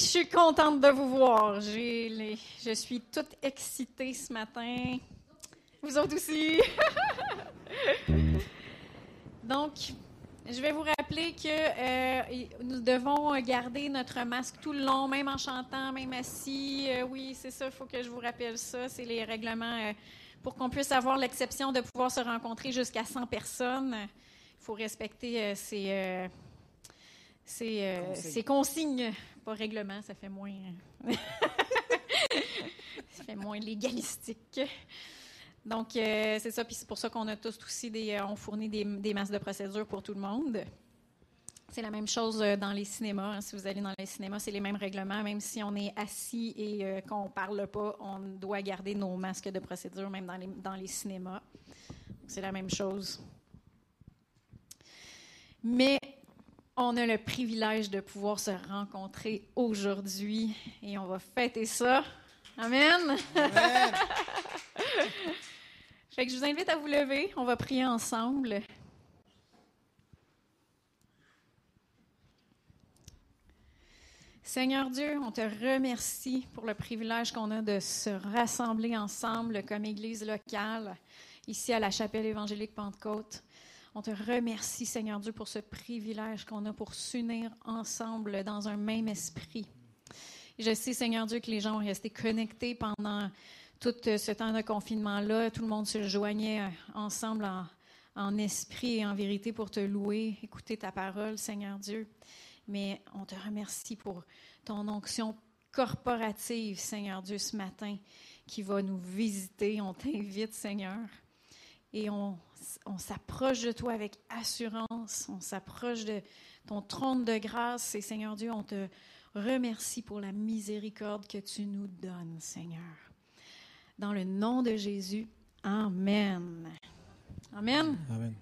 je suis contente de vous voir. Je suis toute excitée ce matin. Vous autres aussi. Donc, je vais vous rappeler que euh, nous devons garder notre masque tout le long, même en chantant, même assis. Euh, oui, c'est ça, il faut que je vous rappelle ça. C'est les règlements euh, pour qu'on puisse avoir l'exception de pouvoir se rencontrer jusqu'à 100 personnes. Il faut respecter ces, ces, consignes. Pas règlement, ça fait moins. ça fait moins légalistique. Donc, euh, c'est ça. Puis c'est pour ça qu'on a tous aussi des, euh, on fournit des, des, masses de procédures pour tout le monde. C'est la même chose euh, dans les cinémas. Hein. Si vous allez dans les cinémas, c'est les mêmes règlements. Même si on est assis et qu'on ne parle pas, on doit garder nos masques de procédure, même dans les, dans les cinémas. C'est la même chose. Mais on a le privilège de pouvoir se rencontrer aujourd'hui et on va fêter ça. Amen. Amen. Fait que je vous invite à vous lever. On va prier ensemble. Seigneur Dieu, on te remercie pour le privilège qu'on a de se rassembler ensemble comme Église locale ici à la chapelle évangélique Pentecôte. On te remercie, Seigneur Dieu, pour ce privilège qu'on a pour s'unir ensemble dans un même esprit. je sais, Seigneur Dieu, que les gens ont resté connectés pendant tout euh, ce temps de confinement-là, tout le monde se joignait euh, ensemble en, esprit et en vérité pour te louer, écouter ta parole, Seigneur Dieu. Mais on te remercie pour ton onction corporative, Seigneur Dieu, ce matin, qui va nous visiter. On t'invite, Seigneur. Et on, on s'approche de toi avec assurance. On s'approche de ton trône de grâce. Et Seigneur Dieu, on te remercie pour la miséricorde que tu nous donnes, Seigneur. Dans le nom de Jésus. Amen. Amen. Amen.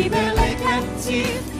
Miracles libère les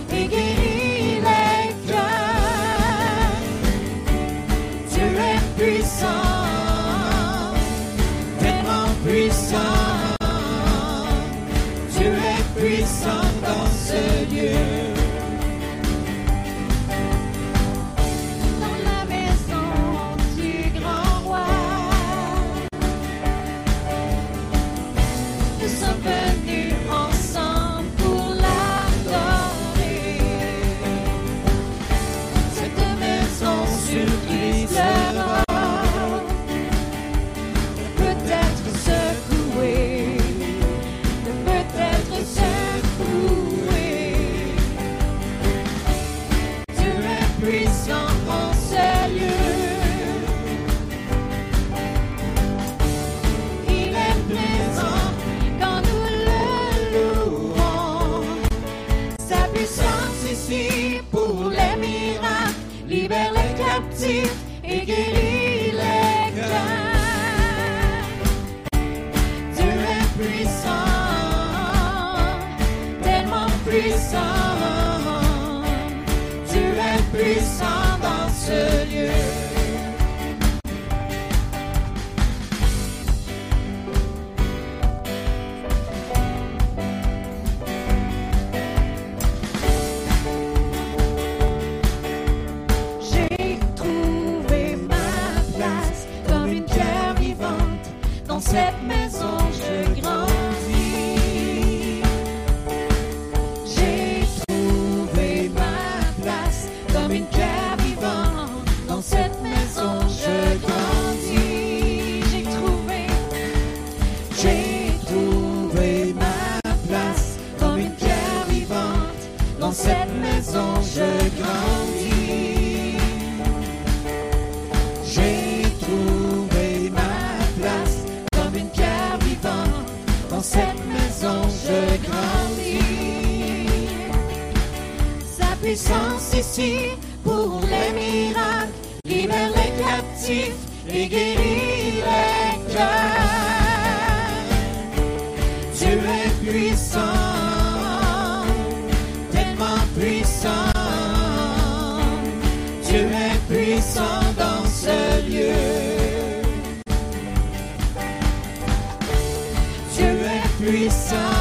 puissant,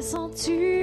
Sens-tu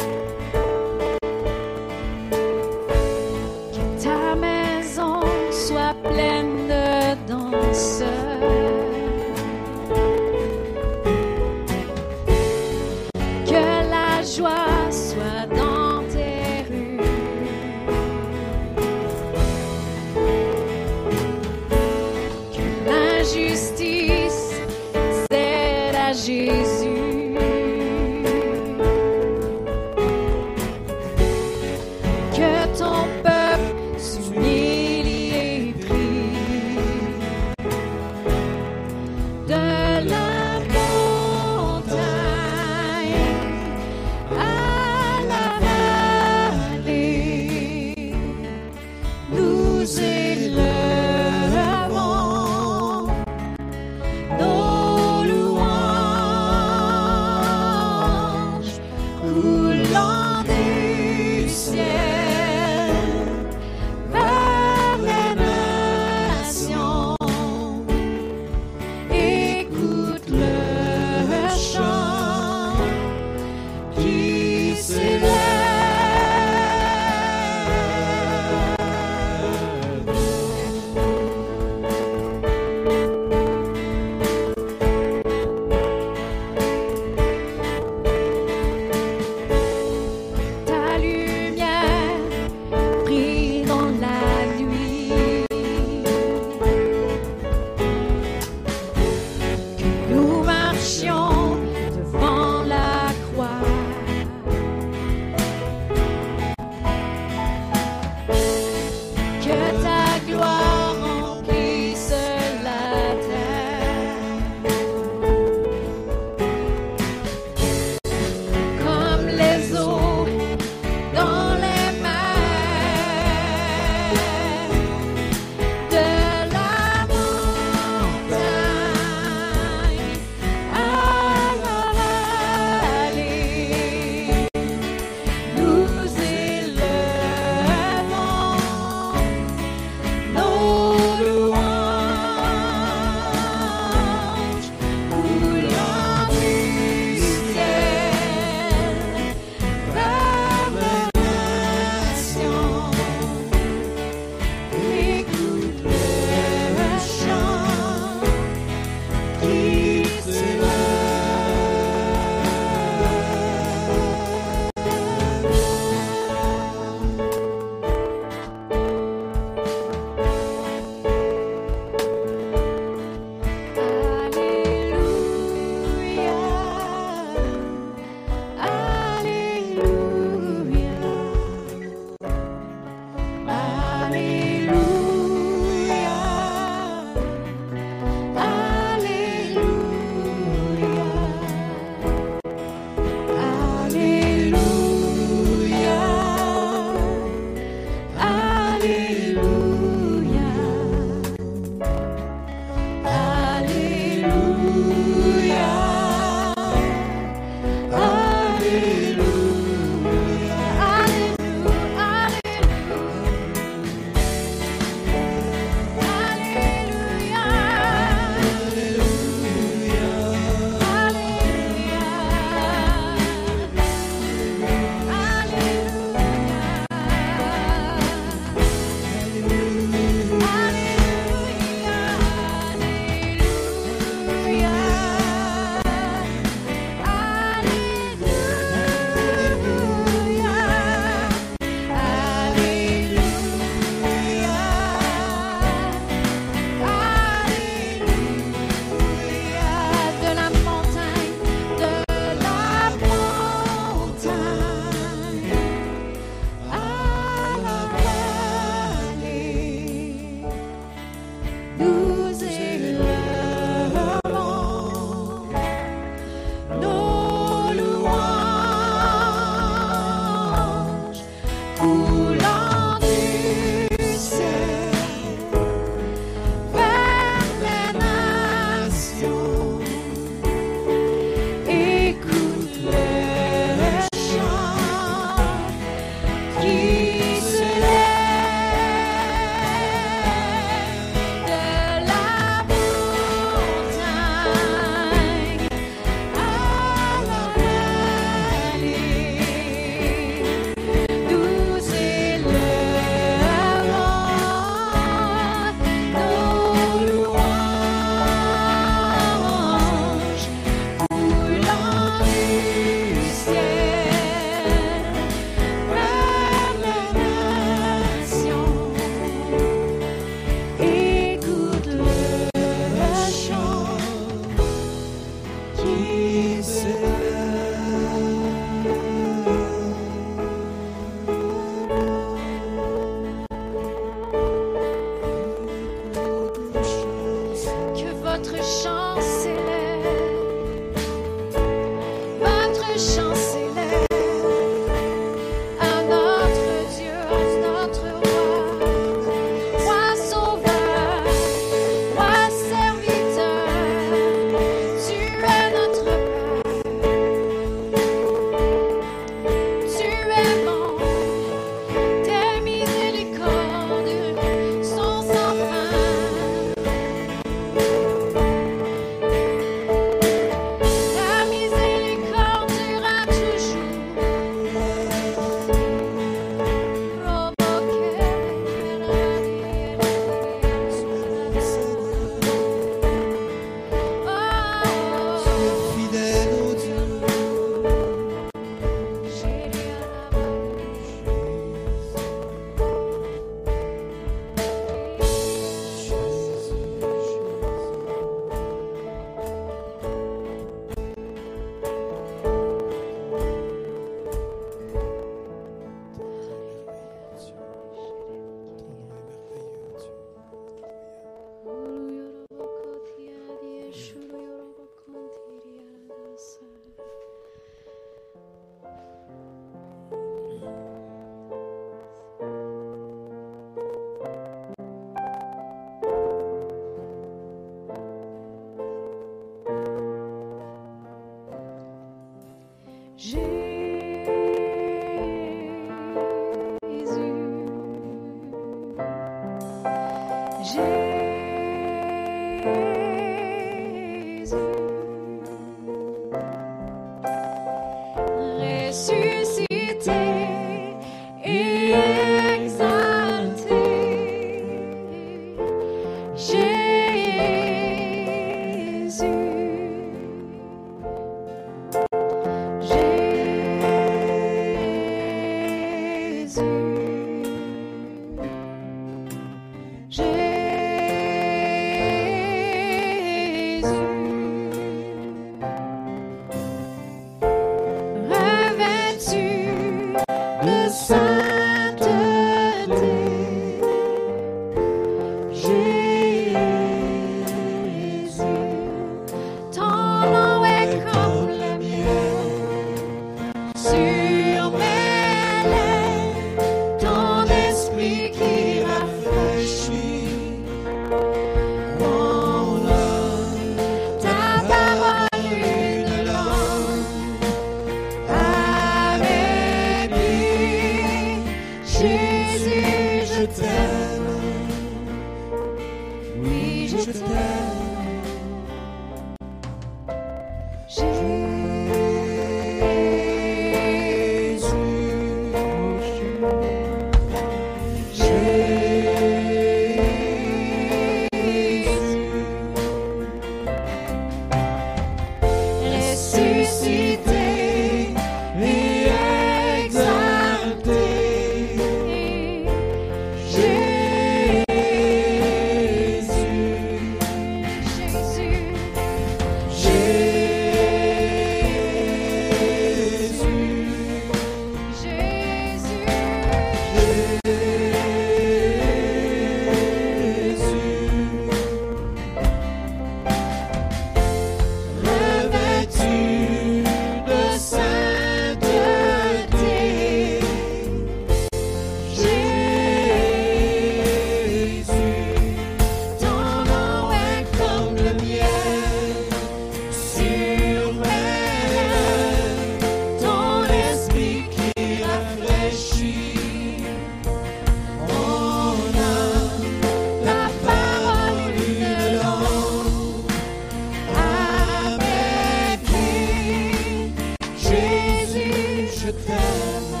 t'aime.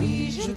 Oui, je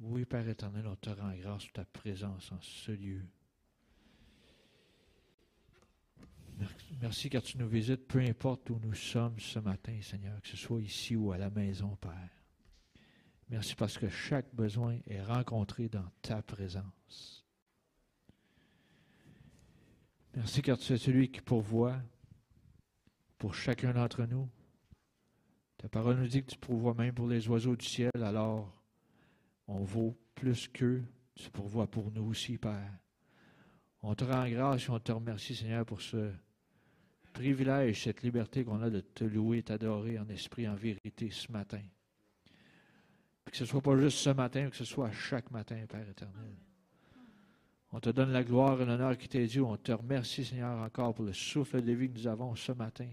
Oui, Père éternel, on te rend grâce pour ta présence en ce lieu. Merci car tu nous visites, peu importe où nous sommes ce matin, Seigneur, que ce soit ici ou à la maison, Père. Merci parce que chaque besoin est rencontré dans ta présence. Merci car tu es celui qui pourvoit pour chacun d'entre nous Ta parole nous dit que tu pourvois même pour les oiseaux du ciel, alors on vaut plus qu'eux. Tu pourvois pour nous aussi, Père. On te rend grâce et on te remercie, Seigneur, pour ce privilège, cette liberté qu'on a de te louer, t'adorer en esprit, en vérité ce matin. Que ce ne soit pas juste ce matin, que ce soit chaque matin, Père éternel. On te donne la gloire et l'honneur qui t'est dû. On te remercie, Seigneur, encore pour le souffle de vie que nous avons ce matin.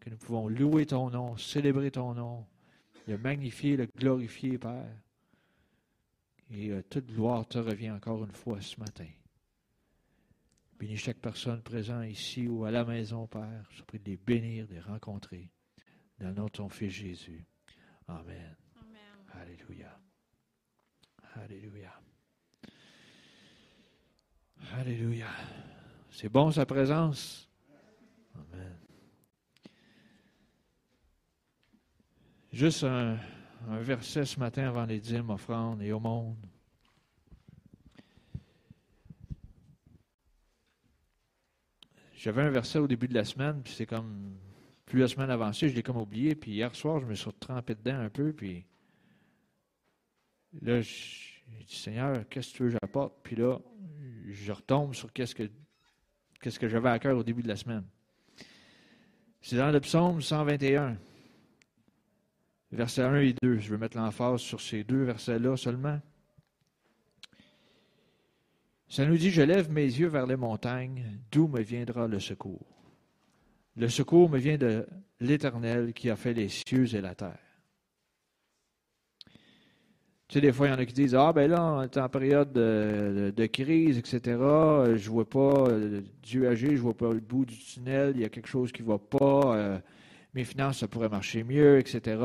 Que nous pouvons louer ton nom, célébrer ton nom, le magnifier, le glorifier, Père. Et euh, toute gloire te revient encore une fois ce matin. Bénis chaque personne présente ici ou à la maison, Père. Je prie de les bénir, de les rencontrer. Dans le nom de ton Fils Jésus. Amen. Alléluia. Alléluia. Alléluia. C'est bon sa présence? Amen. Juste un, un verset ce matin avant les dîmes, offrandes et au monde. J'avais un verset au début de la semaine, puis c'est comme, plus la semaine avancée, je l'ai comme oublié, puis hier soir, je me suis trempé dedans un peu, puis là, j'ai dit, Seigneur, qu'est-ce que tu veux que j'apporte? Puis là, je retombe sur qu'est-ce que, qu'est-ce que j'avais à cœur au début de la semaine. C'est dans le psaume 121, versets 1 et 2. Je vais mettre l'emphase sur ces deux versets-là seulement. Ça nous dit, je lève mes yeux vers les montagnes, d'où me viendra le secours. Le secours me vient de l'Éternel qui a fait les cieux et la terre. Tu sais, des fois, il y en a qui disent Ah, ben là, on est en période de, crise, etc. Je ne vois pas Dieu agir, je vois pas le bout du tunnel, il y a quelque chose qui ne va pas, euh, mes finances, ça pourrait marcher mieux, etc.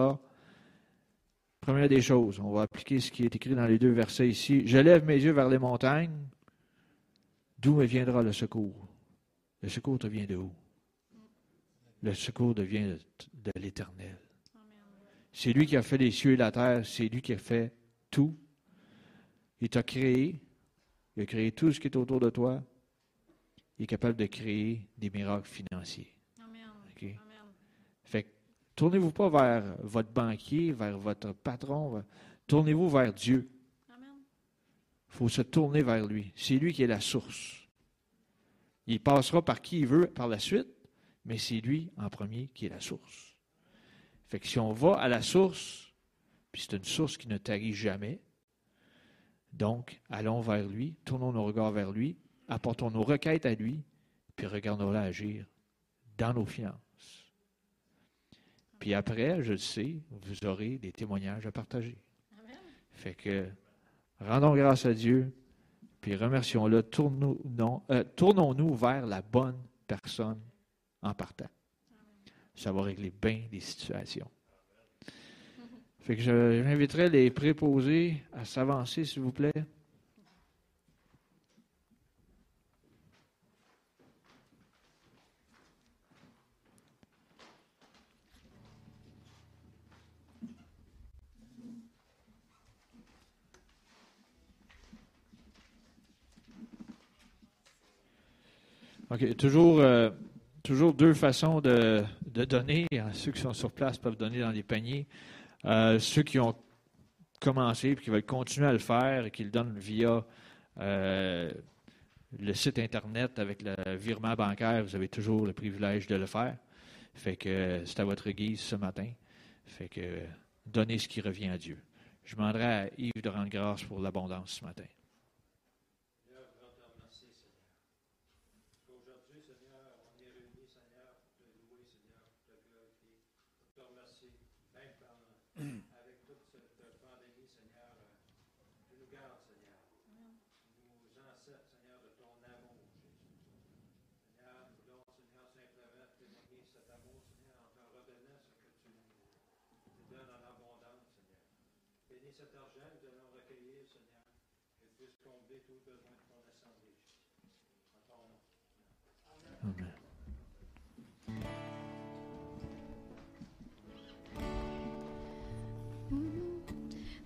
Première des choses, on va appliquer ce qui est écrit dans les deux versets ici. Je lève mes yeux vers les montagnes, d'où me viendra le secours? Le secours te vient de où? Le secours devient de, de l'Éternel. C'est lui qui a fait les cieux et la terre, c'est lui qui a fait tout. Il t'a créé. Il a créé tout ce qui est autour de toi. Il est capable de créer des miracles financiers. Tournez-vous pas vers votre banquier, vers votre patron. Tournez-vous vers Dieu. Il faut se tourner vers lui. C'est lui qui est la source. Il passera par qui il veut par la suite, mais c'est lui en premier qui est la source. Fait que si on va à la source, puis c'est une source qui ne tarit jamais. Donc, allons vers lui, tournons nos regards vers lui, apportons nos requêtes à lui, puis regardons-le agir dans nos finances. Puis après, je le sais, vous aurez des témoignages à partager. Fait que rendons grâce à Dieu, puis remercions-le, euh, tournons-nous vers la bonne personne en partant. Ça va régler bien les situations. Fait que j'inviterai les préposés à s'avancer, s'il vous plaît. OK. Toujours, euh, toujours deux façons de, donner. Ceux qui sont sur place peuvent donner dans les paniers. Euh, ceux qui ont commencé et qui veulent continuer à le faire et qui le donnent via euh, le site Internet avec le virement bancaire, vous avez toujours le privilège de le faire. Fait que c'est à votre guise ce matin. Fait que donnez ce qui revient à Dieu. Je demanderai à Yves de rendre grâce pour l'abondance ce matin.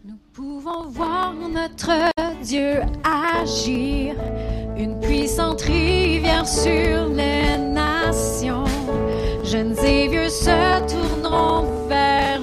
Nous pouvons voir notre Dieu agir, une puissante rivière sur les nations. Jeunes et vieux se tourneront vers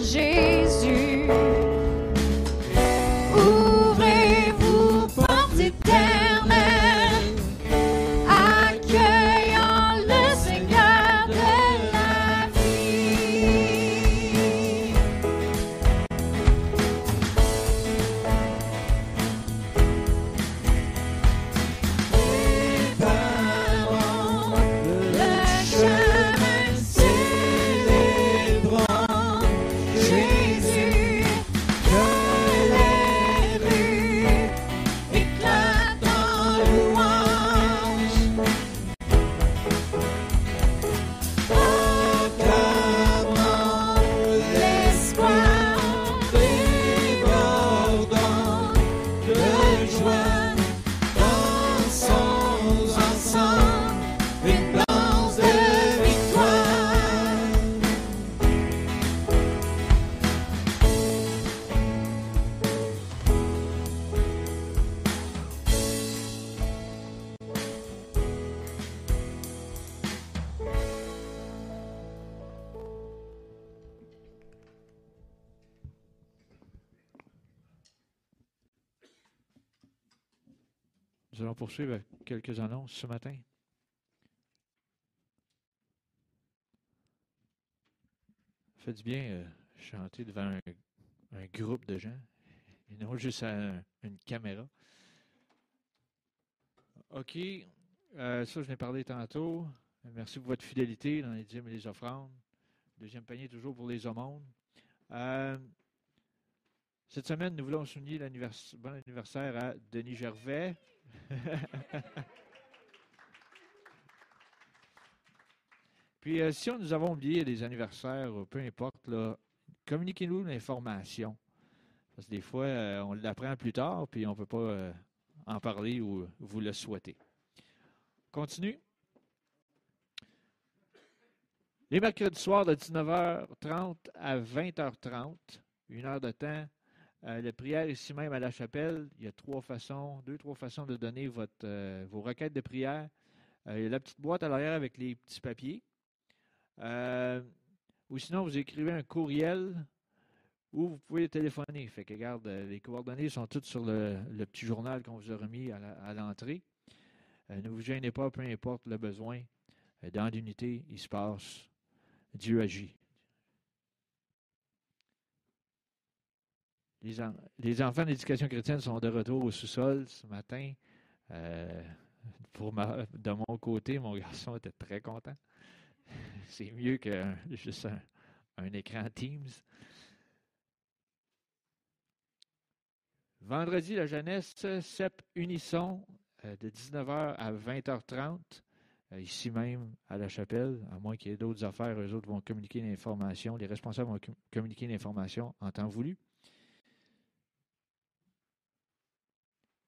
Nous allons poursuivre quelques annonces ce matin. Faites bien euh, chanter devant un, groupe de gens et non juste à une caméra. OK. Euh, ça, je n'ai parlé tantôt. Merci pour votre fidélité dans les dîmes et les offrandes. Deuxième panier, toujours pour les aumônes. Euh, cette semaine, nous voulons souligner l'anniversaire, bon anniversaire à Denis Gervais. Puis, euh, si nous avons oublié les anniversaires, peu importe, communiquez-nous l'information. Parce que des fois, euh, on l'apprend plus tard, puis on ne peut pas euh, en parler ou vous le souhaitez. Continue. Les mercredis soirs de 19h30 à 20h30, une heure de temps euh, la prière ici même à la chapelle, il y a trois façons, deux, trois façons de donner votre, euh, vos requêtes de prière. Euh, il y a la petite boîte à l'arrière avec les petits papiers. ou sinon, vous écrivez un courriel ou vous pouvez téléphoner. Fait que, regarde, les coordonnées sont toutes sur le, petit journal qu'on vous a remis à l'entrée. ne vous gênez pas, peu importe le besoin. dans l'unité, il se passe. Dieu agit. Les, enfants d'éducation chrétienne sont de retour au sous-sol ce matin. Euh, de mon côté, mon garçon était très content. C'est mieux que juste un, écran Teams. Vendredi, la jeunesse, CEP Unisson, euh, de 19h à 20h30, euh, ici même à la chapelle, à moins qu'il y ait d'autres affaires, eux autres vont communiquer l'information, les responsables vont communiquer l'information en temps voulu.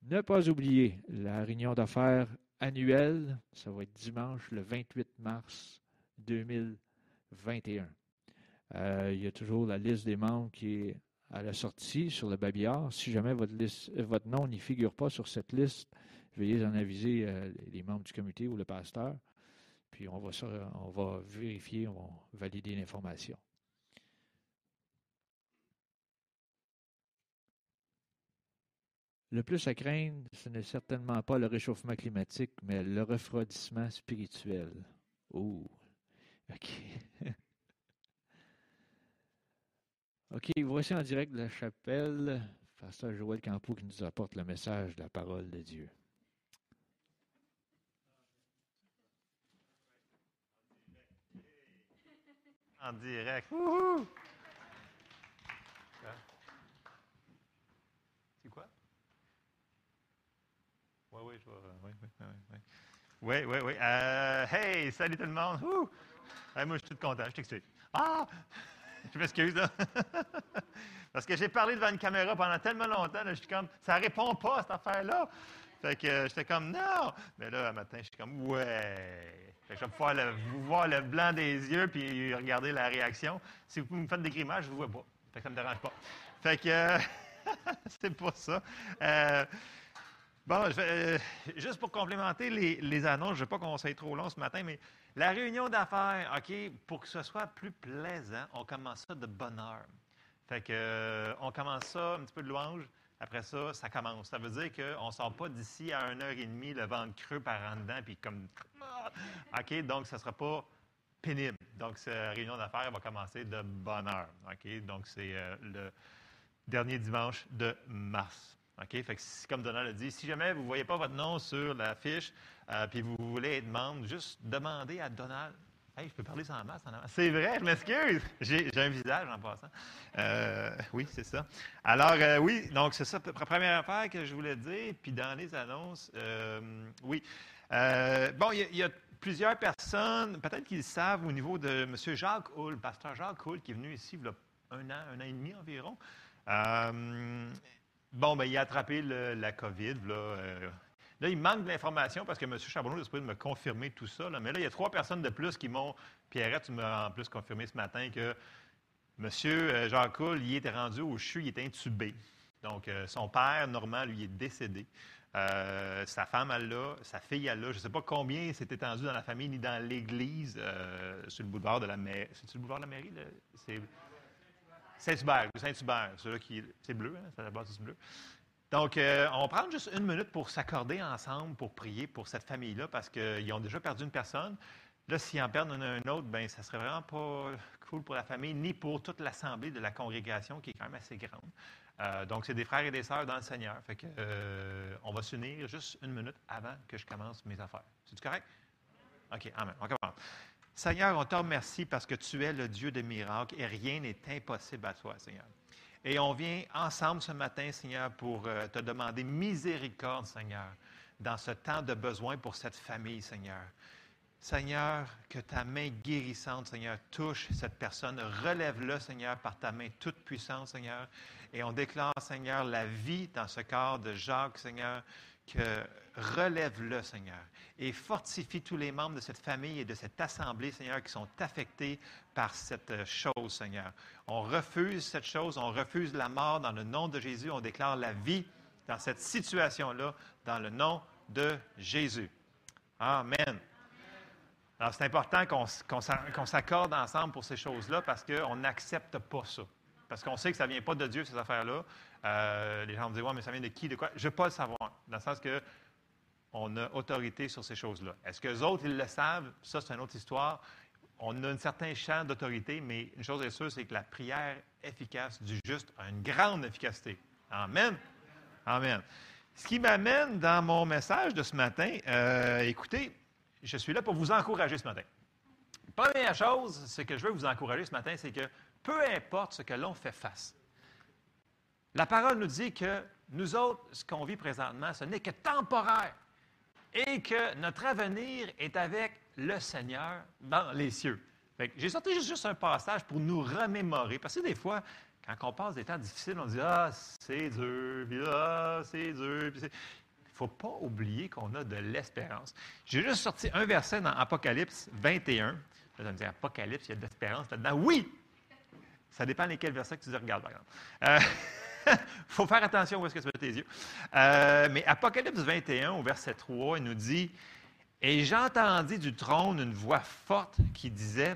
Ne pas oublier la réunion d'affaires annuelle, ça va être dimanche le 28 mars 2021. Euh, il y a toujours la liste des membres qui est à la sortie sur le babillard. Si jamais votre, nom n'y figure pas sur cette liste, veuillez en aviser euh, les membres du comité ou le pasteur. Puis on va, on va vérifier, on va valider l'information. Le plus à craindre, ce n'est certainement pas le réchauffement climatique, mais le refroidissement spirituel. Oh, OK. OK, voici en direct de la chapelle, Pasteur Joël Campo qui nous apporte le message de la parole de Dieu. En direct. Oui, oui, je vais. Oui, oui, oui. Euh, hey, salut tout le monde. moi, je suis tout content, je t'excuse. Ah! Je m'excuse. Parce que j'ai parlé devant une caméra pendant tellement longtemps, je suis comme, ça répond pas cette affaire-là. Fait que euh, j'étais comme, non! Mais là, un matin, je suis comme, ouais! Fait que je vais pouvoir vous voir le blanc des yeux puis regarder la réaction. Si vous me faites des grimaces, je ne vous vois pas. Fait que ça ne me dérange pas. Fait que, euh, c'est pas ça. Bon, euh, juste pour complémenter les, annonces, je ne veux pas qu'on soit trop long ce matin, mais la réunion d'affaires, OK, pour que ce soit plus plaisant, on commence ça de bonne heure. Fait que, euh, on commence ça, un petit peu de louange. Après ça, ça commence. Ça veut dire qu'on ne sort pas d'ici à une heure et demie, le ventre creux par en dedans, puis comme. OK, donc ça ne sera pas pénible. Donc, cette réunion d'affaires va commencer de bonne heure. OK, donc c'est euh, le dernier dimanche de mars. OK? Fait que, comme Donald a dit, si jamais vous ne voyez pas votre nom sur la fiche, euh, puis vous voulez être membre, juste demandez à Donald. Hey, je peux parler sans masque C'est vrai, je m'excuse. J'ai, un visage en passant. Euh, oui, c'est ça. Alors, euh, oui, donc c'est ça, première affaire que je voulais dire. Puis dans les annonces, oui. bon, il y, a plusieurs personnes, peut-être qu'ils savent au niveau de M. Jacques Hull, pasteur Jacques Hull, qui est venu ici il y a un an, un an et demi environ. Bon, ben, il a attrapé la COVID. Là, euh. là, il manque de l'information parce que M. Charbonneau est de me confirmer tout ça. Mais là, il y a trois personnes de plus qui m'ont. Pierrette, tu m'as en plus confirmé ce matin que M. Euh, Jean Coul, il était rendu au CHU, il est intubé. Donc, euh, son père, Normand, lui, est décédé. sa femme, elle l'a, sa fille, elle l'a. Je ne sais pas combien s'est étendu dans la famille ni dans l'Église sur le boulevard de la mairie. C'est le boulevard de la mairie? Saint-Hubert, Saint-Hubert, celui qui c'est bleu, hein, c'est la bâtisse bleue. Donc, euh, on va prendre juste une minute pour s'accorder ensemble, pour prier pour cette famille-là, parce qu'ils ont déjà perdu une personne. Là, s'ils en perdent un, autre, ben ça serait vraiment pas cool pour la famille, ni pour toute l'assemblée de la congrégation, qui est quand même assez grande. Euh, donc, c'est des frères et des sœurs dans le Seigneur. Fait que, euh, on va s'unir juste une minute avant que je commence mes affaires. C'est correct? OK, amen. On commence. Seigneur, on te remercie parce que tu es le Dieu des miracles et rien n'est impossible à toi, Seigneur. Et on vient ensemble ce matin, Seigneur, pour euh, te demander miséricorde, Seigneur, dans ce temps de besoin pour cette famille, Seigneur. Seigneur, que ta main guérissante, Seigneur, touche cette personne. Relève-le, Seigneur, par ta main toute puissante, Seigneur. Et on déclare, Seigneur, la vie dans ce corps de Jacques, Seigneur, que relève-le, Seigneur, et fortifie tous les membres de cette famille et de cette assemblée, Seigneur, qui sont affectés par cette chose, Seigneur. On refuse cette chose, on refuse la mort dans le nom de Jésus, on déclare la vie dans cette situation-là, dans le nom de Jésus. Amen. Alors, c'est important qu'on s'accorde ensemble pour ces choses-là parce qu'on n'accepte pas ça. Parce qu'on sait que ça ne vient pas de Dieu, ces affaires-là. Euh, les gens me disent, ouais, mais ça vient de qui, de quoi? Je ne veux pas le savoir. Dans le sens que on a autorité sur ces choses-là. Est-ce que les autres, ils le savent? Ça, c'est une autre histoire. On a un certain champ d'autorité, mais une chose est sûre, c'est que la prière efficace du juste a une grande efficacité. Amen. Amen. Ce qui m'amène dans mon message de ce matin, euh, écoutez, je suis là pour vous encourager ce matin. Première chose, ce que je veux vous encourager ce matin, c'est que peu importe ce que l'on fait face, la parole nous dit que nous autres, ce qu'on vit présentement, ce n'est que temporaire et que notre avenir est avec le Seigneur dans les cieux. J'ai sorti juste un passage pour nous remémorer, parce que des fois, quand on passe des temps difficiles, on dit Ah, c'est dur, puis ah, c'est dur. Il ne faut pas oublier qu'on a de l'espérance. J'ai juste sorti un verset dans Apocalypse 21. Vous allez me dire Apocalypse, il y a de l'espérance là-dedans. Oui! Ça dépend lesquels versets que tu regardes, par exemple. Euh, il faut faire attention où est-ce que tu mets tes yeux. Euh, mais Apocalypse 21, au verset 3, il nous dit Et j'entendis du trône une voix forte qui disait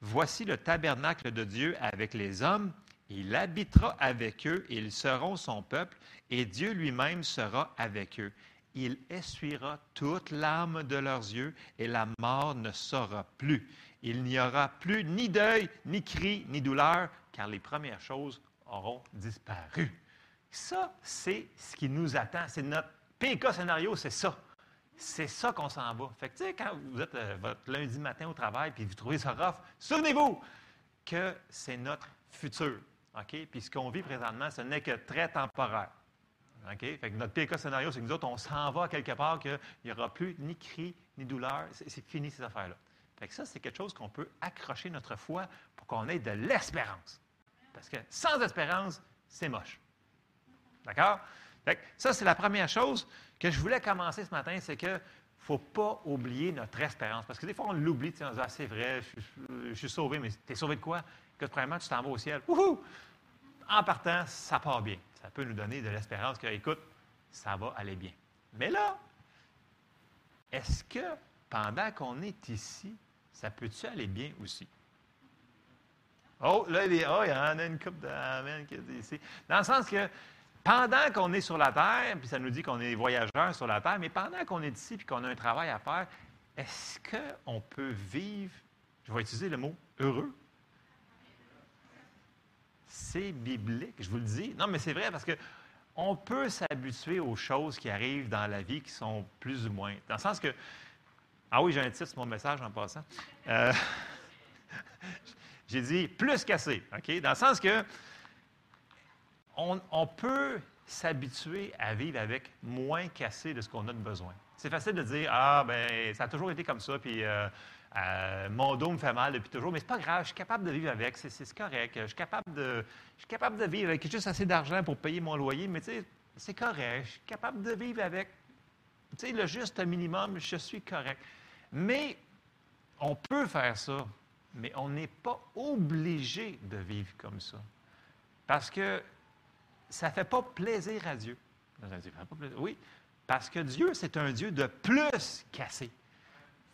Voici le tabernacle de Dieu avec les hommes. Il habitera avec eux, ils seront son peuple, et Dieu lui-même sera avec eux. Il essuiera toute l'âme de leurs yeux, et la mort ne sera plus. Il n'y aura plus ni deuil, ni cri, ni douleur, car les premières choses auront disparu. Ça, c'est ce qui nous attend. C'est notre PK scénario, c'est ça. C'est ça qu'on s'en va. Fait que, tu sais, quand vous êtes euh, votre lundi matin au travail puis vous trouvez ça rough, souvenez-vous que c'est notre futur. OK? Puis ce qu'on vit présentement, ce n'est que très temporaire. OK? Fait que notre PK scénario, c'est que nous autres, on s'en va quelque part, qu'il n'y aura plus ni cri, ni douleur. C'est fini, ces affaires-là. Fait que ça, c'est quelque chose qu'on peut accrocher notre foi pour qu'on ait de l'espérance. Parce que sans espérance, c'est moche. D'accord? Ça, c'est la première chose que je voulais commencer ce matin, c'est qu'il ne faut pas oublier notre espérance. Parce que des fois, on l'oublie, on se dit, ah, c'est vrai, je, suis sauvé, mais tu es sauvé de quoi? Que premièrement, tu t'en vas au ciel. Wouhou! En partant, ça part bien. Ça peut nous donner de l'espérance que, écoute, ça va aller bien. Mais là, est-ce que pendant qu'on est ici, ça peut-tu aller bien aussi? Oh, là, il, oh, il y en a une coupe d'Amen qui est ici. Dans le sens que pendant qu'on est sur la terre, puis ça nous dit qu'on est voyageurs sur la terre, mais pendant qu'on est ici et qu'on a un travail à faire, est-ce qu'on peut vivre, je vais utiliser le mot heureux? C'est biblique, je vous le dis. Non, mais c'est vrai parce que on peut s'habituer aux choses qui arrivent dans la vie qui sont plus ou moins. Dans le sens que. Ah oui, j'ai un titre sur mon message en passant. Euh, J'ai dit plus cassé, OK? Dans le sens que on, peut s'habituer à vivre avec moins cassé de ce qu'on a de besoin. C'est facile de dire Ah, ben ça a toujours été comme ça, puis euh, euh, mon dos me fait mal depuis toujours, mais c'est pas grave, je suis capable de vivre avec, c'est correct. Je suis capable de, je suis capable de vivre avec juste assez d'argent pour payer mon loyer, mais tu sais, c'est correct. Je suis capable de vivre avec, tu sais, le juste minimum, je suis correct. Mais on peut faire ça mais on n'est pas obligé de vivre comme ça. Parce que ça ne fait pas plaisir à Dieu. Oui, parce que Dieu, c'est un Dieu de plus qu'assez.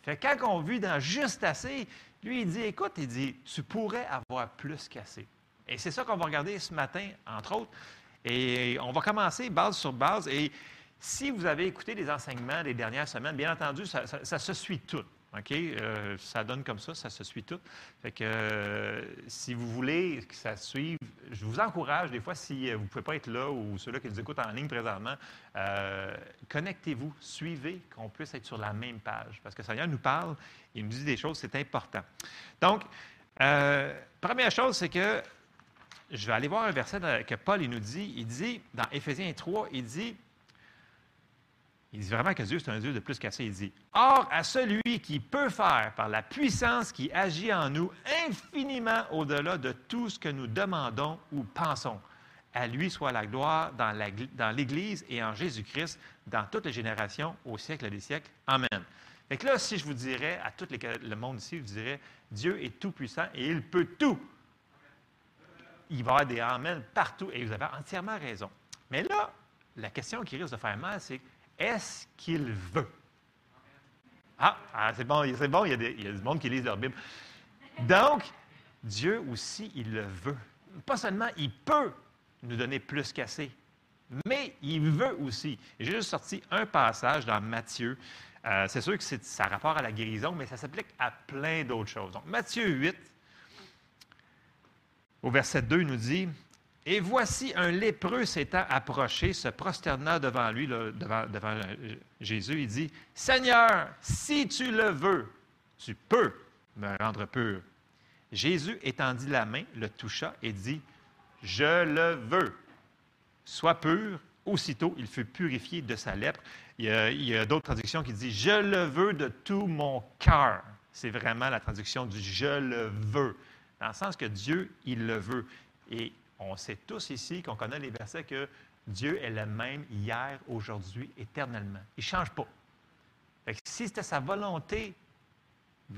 Fait quand on vit dans juste assez, lui, il dit, écoute, il dit, tu pourrais avoir plus qu'assez. Et c'est ça qu'on va regarder ce matin, entre autres. Et on va commencer base sur base. Et si vous avez écouté les enseignements des dernières semaines, bien entendu, ça, se suit tout. OK? Euh, ça donne comme ça, ça se suit tout. Fait que euh, si vous voulez que ça suive, je vous encourage, des fois, si vous ne pouvez pas être là ou ceux-là qui nous écoutent en ligne présentement, euh, connectez-vous, suivez, qu'on puisse être sur la même page. Parce que Seigneur nous parle, il nous dit des choses, c'est important. Donc, première chose, c'est que je vais aller voir un verset que Paul nous dit. Il dit, dans Éphésiens 3, il dit, il dit vraiment que Dieu, c'est un Dieu de plus qu'assez. Il dit Or, à celui qui peut faire, par la puissance qui agit en nous, infiniment au-delà de tout ce que nous demandons ou pensons. À lui soit la gloire dans l'Église et en Jésus-Christ, dans toutes les générations, au siècle des siècles. Amen. Fait que là, si je vous dirais, à tout le monde ici, je vous dirais Dieu est tout-puissant et il peut tout. Il va y avoir des Amen partout et vous avez entièrement raison. Mais là, la question qui risque de faire mal, c'est est-ce qu'il veut? Ah, ah, c'est bon, c'est bon, il y, a des, il du monde qui lit leur Bible. Donc, Dieu aussi, il le veut. Pas seulement il peut nous donner plus qu'assez, mais il veut aussi. J'ai juste sorti un passage dans Matthieu. Euh, c'est sûr que ça a rapport à la guérison, mais ça s'applique à plein d'autres choses. Donc, Matthieu 8, au verset 2, il nous dit et voici un lépreux s'étant approché, se prosterna devant lui, devant, euh, Jésus. Il dit Seigneur, si tu le veux, tu peux me rendre pur. Jésus étendit la main, le toucha et dit Je le veux. Sois pur. Aussitôt, il fut purifié de sa lèpre. Il y a, d'autres traductions qui disent Je le veux de tout mon cœur. C'est vraiment la traduction du Je le veux, dans le sens que Dieu, il le veut. Et on sait tous ici qu'on connaît les versets que Dieu est le même hier, aujourd'hui, éternellement. Il ne change pas. si c'était sa volonté,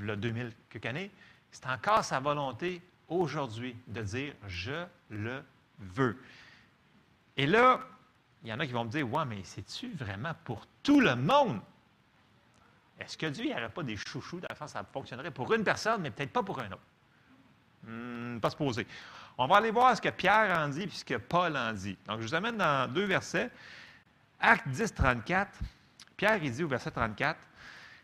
a 2000 quelques années, c'est encore sa volonté aujourd'hui de dire je le veux. Et là, il y en a qui vont me dire Ouais, mais c'est-tu vraiment pour tout le monde? Est-ce que Dieu n'aurait pas des chouchous Dans ça fonctionnerait pour une personne, mais peut-être pas pour un autre? Hmm, pas se poser. On va aller voir ce que Pierre en dit et ce que Paul en dit. Donc, je vous amène dans deux versets. Acte 10, 34. Pierre, il dit au verset 34,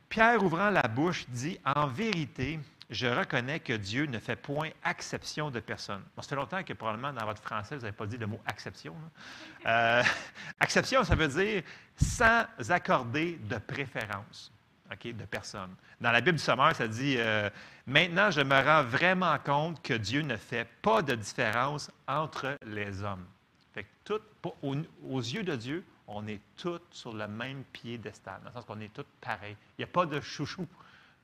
Pierre, ouvrant la bouche, dit En vérité, je reconnais que Dieu ne fait point exception de personne. Bon, ça fait longtemps que probablement dans votre français, vous n'avez pas dit le mot acception. Euh, acception, ça veut dire sans accorder de préférence de personne. Dans la Bible du Sommeur, ça dit euh, Maintenant, je me rends vraiment compte que Dieu ne fait pas de différence entre les hommes. Fait tout, aux, yeux de Dieu, on est tous sur le même piédestal, dans le sens qu'on est tous pareils. Il n'y a pas de chouchou.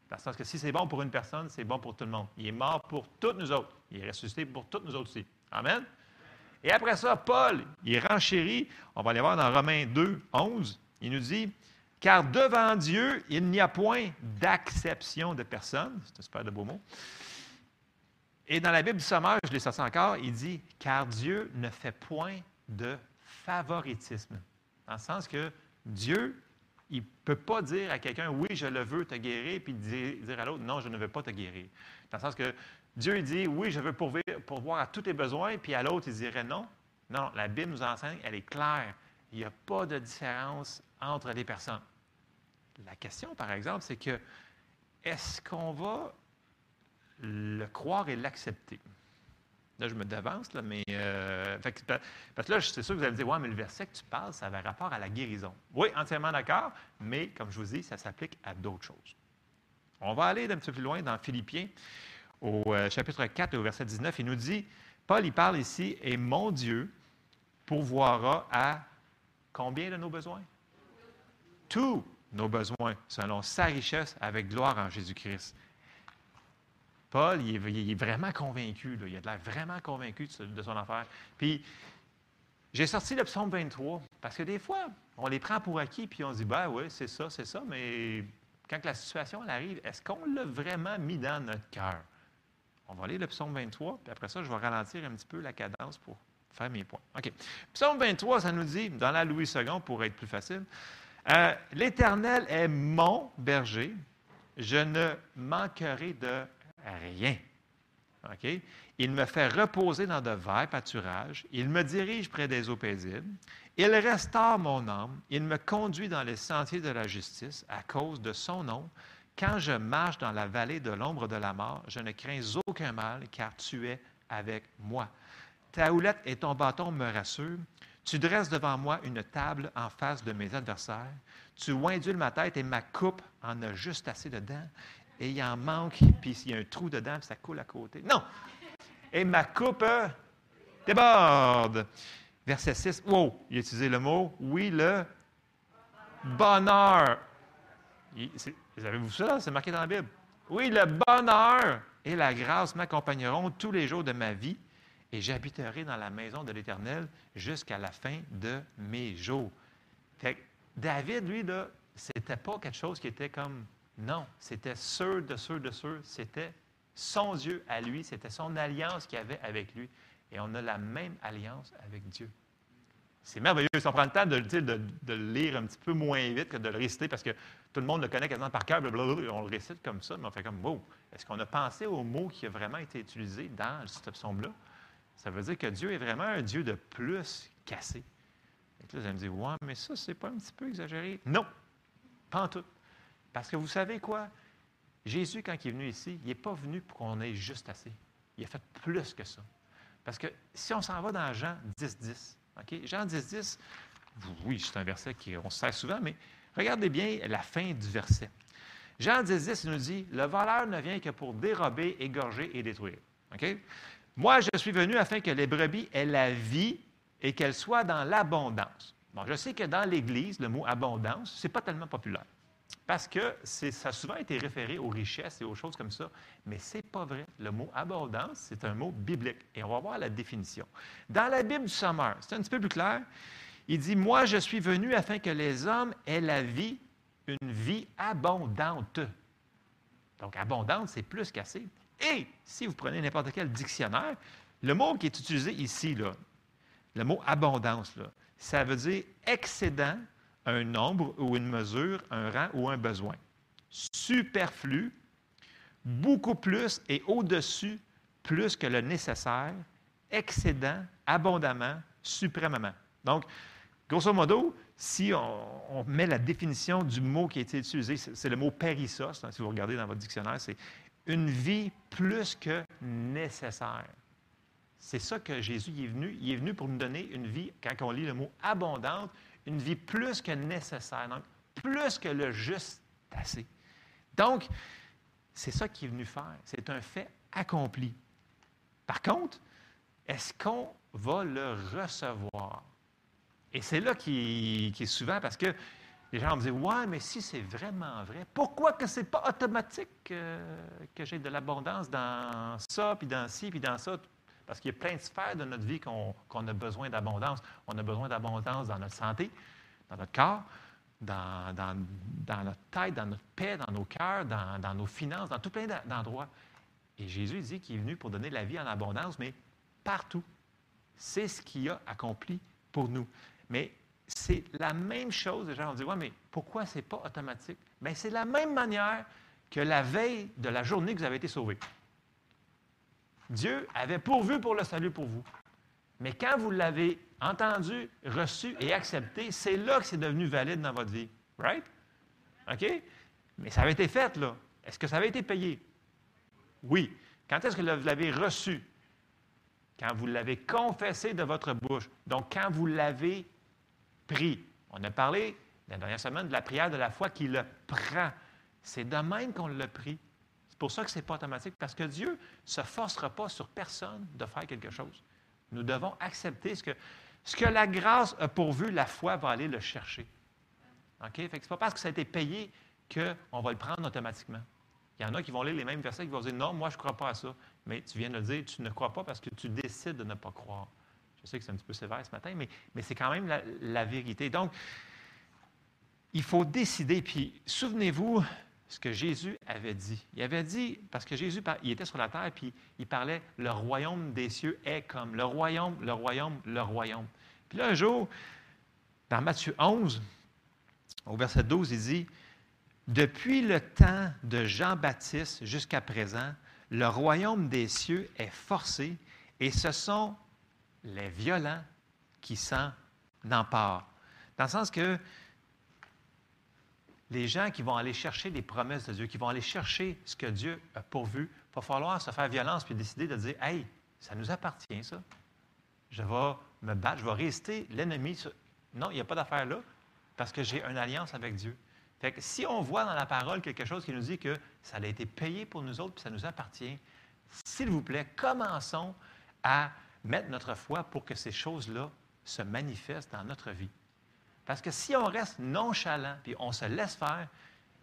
Dans le sens que si c'est bon pour une personne, c'est bon pour tout le monde. Il est mort pour toutes nous autres. Il est ressuscité pour toutes nous autres aussi. Amen? Et après ça, Paul, il est renchéri. On va aller voir dans Romains 2, 11. Il nous dit car devant Dieu, il n'y a point d'acception de personne. C'est un super de beau mot. Et dans la Bible du Sommeur, je l'ai sorti encore, il dit Car Dieu ne fait point de favoritisme. Dans le sens que Dieu, il ne peut pas dire à quelqu'un Oui, je le veux te guérir, puis dire, à l'autre Non, je ne veux pas te guérir. Dans le sens que Dieu dit Oui, je veux pourvoir à tous tes besoins, puis à l'autre, il dirait non. Non, la Bible nous enseigne, elle est claire. Il n'y a pas de différence entre les personnes. La question, par exemple, c'est que est-ce qu'on va le croire et l'accepter? Là, je me devance, là, mais. Euh, parce que là, c'est sûr que vous allez me dire, ouais, mais le verset que tu parles, ça avait rapport à la guérison. Oui, entièrement d'accord, mais comme je vous dis, ça s'applique à d'autres choses. On va aller un petit peu plus loin dans Philippiens, au euh, chapitre 4, au verset 19. Il nous dit Paul, il parle ici, et mon Dieu pourvoira à combien de nos besoins? Tous nos besoins selon sa richesse avec gloire en Jésus-Christ. Paul, il est, vraiment convaincu, il a l'air vraiment convaincu de son affaire. Puis, j'ai sorti le psaume 23 parce que des fois, on les prend pour acquis puis on se dit, ben oui, c'est ça, c'est ça, mais quand la situation arrive, est-ce qu'on l'a vraiment mis dans notre cœur? On va lire le psaume 23, puis après ça, je vais ralentir un petit peu la cadence pour faire mes points. OK. Psaume 23, ça nous dit, dans la Louis II, pour être plus facile, euh, L'Éternel est mon berger, je ne manquerai de rien. Il me fait reposer dans de verts pâturages. Il me dirige près des eaux paisibles. Il restaure mon âme. Il me conduit dans les sentiers de la justice à cause de son nom. Quand je marche dans la vallée de l'ombre de la mort, je ne crains aucun mal, car tu es avec moi. Ta houlette et ton bâton me rassurent. Tu dresses devant moi une table en face de mes adversaires. Tu oindules ma tête et ma coupe en a juste assez dedans. Et il en manque, puis il y a un trou dedans, puis ça coule à côté. Non! Et ma coupe euh, déborde. Verset 6. Wow! Il a utilisé le mot. Oui, le bonheur. Vous avez-vous ça? C'est marqué dans la Bible. Oui, le bonheur et la grâce m'accompagneront tous les jours de ma vie et j'habiterai dans la maison de l'Éternel jusqu'à la fin de mes jours. Fait David, lui, là, c'était pas quelque chose qui était comme non, c'était sûr de sûr de sûr, c'était son Dieu à lui, c'était son alliance qu'il avait avec lui. Et on a la même alliance avec Dieu. C'est merveilleux. Si on prend le temps de, de, le lire un petit peu moins vite que de le réciter, parce que tout le monde le connaît quasiment par cœur, on le récite comme ça, mais on fait comme, wow, est-ce qu'on a pensé au mot qui a vraiment été utilisé dans cette psaume-là? Ça veut dire que Dieu est vraiment un Dieu de plus cassé. Et là, vous allez me dire, ouais, mais ça, c'est pas un petit peu exagéré? Non, pas en tout. Parce que vous savez quoi? Jésus, quand il est venu ici, il n'est pas venu pour qu'on ait juste assez. Il a fait plus que ça. Parce que si on s'en va dans Jean 10, 10, Jean 10, 10, oui, c'est un verset qu'on se sert souvent, mais regardez bien la fin du verset. Jean 10, 10, il nous dit Le voleur ne vient que pour dérober, égorger et détruire. Moi, je suis venu afin que les brebis aient la vie et qu'elles soient dans l'abondance. Bon, je sais que dans l'Église, le mot abondance, ce n'est pas tellement populaire. Parce que ça a souvent été référé aux richesses et aux choses comme ça, mais ce n'est pas vrai. Le mot abondance, c'est un mot biblique. Et on va voir la définition. Dans la Bible du Sommeur, c'est un petit peu plus clair. Il dit Moi, je suis venu afin que les hommes aient la vie, une vie abondante. Donc, abondante, c'est plus qu'assez. Et si vous prenez n'importe quel dictionnaire, le mot qui est utilisé ici, le mot abondance, ça veut dire excédent un nombre ou une mesure, un rang ou un besoin. Superflu, beaucoup plus et au-dessus, plus que le nécessaire, excédent, abondamment, suprêmement. Donc, grosso modo, si on, met la définition du mot qui a été utilisé, c'est le mot périssos, hein, si vous regardez dans votre dictionnaire, c'est une vie plus que nécessaire. C'est ça que Jésus est venu. Il est venu pour nous donner une vie, quand on lit le mot abondante, une vie plus que nécessaire, donc plus que le juste assez. Donc, c'est ça qu'il est venu faire. C'est un fait accompli. Par contre, est-ce qu'on va le recevoir? Et c'est là qui, est souvent parce que les gens me disent Ouais, mais si c'est vraiment vrai, pourquoi que ce n'est pas automatique euh, que j'ai de l'abondance dans ça, puis dans ci, puis dans ça? Parce qu'il y a plein de sphères de notre vie qu'on a besoin d'abondance. On a besoin d'abondance dans notre santé, dans notre corps, dans, notre tête, dans notre paix, dans nos cœurs, dans, nos finances, dans tout plein d'endroits. Et Jésus dit qu'il est venu pour donner la vie en abondance, mais partout. C'est ce qu'il a accompli pour nous. Mais c'est la même chose. Les gens vont dire, ouais, mais pourquoi ce n'est pas automatique? Bien, c'est la même manière que la veille de la journée que vous avez été sauvés. Dieu avait pourvu pour le salut pour vous. Mais quand vous l'avez entendu, reçu et accepté, c'est là que c'est devenu valide dans votre vie. Right? OK? Mais ça avait été fait, là. Est-ce que ça avait été payé? Oui. Quand est-ce que vous l'avez reçu? Quand vous l'avez confessé de votre bouche. Donc, quand vous l'avez On a parlé la dernière semaine de la prière de la foi qui le prend. C'est de même qu'on l'a pris pour ça que ce n'est pas automatique, parce que Dieu ne se forcera pas sur personne de faire quelque chose. Nous devons accepter ce que, ce que la grâce a pourvu, la foi va aller le chercher. OK? Fait que ce n'est pas parce que ça a été payé qu'on va le prendre automatiquement. Il y en a qui vont lire les mêmes versets qui vont dire Non, moi, je ne crois pas à ça. Mais tu viens de le dire, tu ne crois pas parce que tu décides de ne pas croire. Je sais que c'est un petit peu sévère ce matin, mais, mais c'est quand même la, vérité. Donc, il faut décider. Puis, souvenez-vous, ce que Jésus avait dit. Il avait dit, parce que Jésus, il était sur la terre, puis il parlait, le royaume des cieux est comme, le royaume, le royaume, le royaume. Puis là, un jour, dans Matthieu 11, au verset 12, il dit, depuis le temps de Jean-Baptiste jusqu'à présent, le royaume des cieux est forcé et ce sont les violents qui s'en emparent. Dans le sens que les gens qui vont aller chercher les promesses de Dieu, qui vont aller chercher ce que Dieu a pourvu, va falloir se faire violence puis décider de dire Hey, ça nous appartient, ça. Je vais me battre, je vais résister l'ennemi. Non, il n'y a pas d'affaire là, parce que j'ai une alliance avec Dieu. Fait que si on voit dans la parole quelque chose qui nous dit que ça a été payé pour nous autres, puis ça nous appartient, s'il vous plaît, commençons à mettre notre foi pour que ces choses-là se manifestent dans notre vie. Parce que si on reste nonchalant, puis on se laisse faire,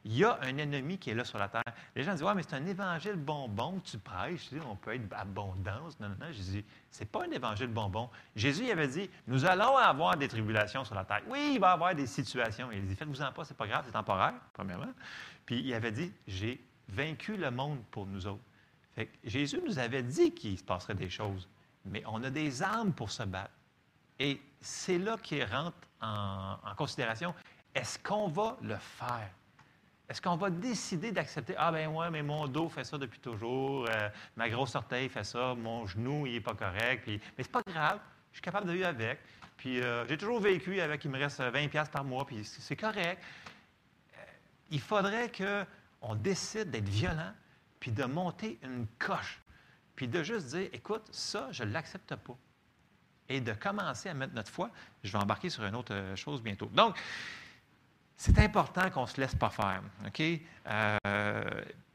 il y a un ennemi qui est là sur la terre. Les gens disent Ouais, mais c'est un évangile bonbon que tu prêches, on peut être abondance. Non, non, non. Je dis C'est pas un évangile bonbon. Jésus avait dit Nous allons avoir des tribulations sur la terre. Oui, il va y avoir des situations. Il dit Faites-vous-en pas, c'est pas grave, c'est temporaire, premièrement. Puis il avait dit J'ai vaincu le monde pour nous autres. Fait Jésus nous avait dit qu'il se passerait des choses, mais on a des armes pour se battre. Et c'est là qu'il rentre en, considération est-ce qu'on va le faire? Est-ce qu'on va décider d'accepter Ah, ben ouais, mais mon dos fait ça depuis toujours, euh, ma grosse orteil fait ça, mon genou, il n'est pas correct, puis, mais c'est pas grave, je suis capable de vivre avec. Puis euh, j'ai toujours vécu avec, il me reste 20$ par mois, puis c'est correct. Euh, il faudrait qu'on décide d'être violent, puis de monter une coche, puis de juste dire Écoute, ça, je ne l'accepte pas. Et de commencer à mettre notre foi. Je vais embarquer sur une autre chose bientôt. Donc, c'est important qu'on ne se laisse pas faire. OK? Euh,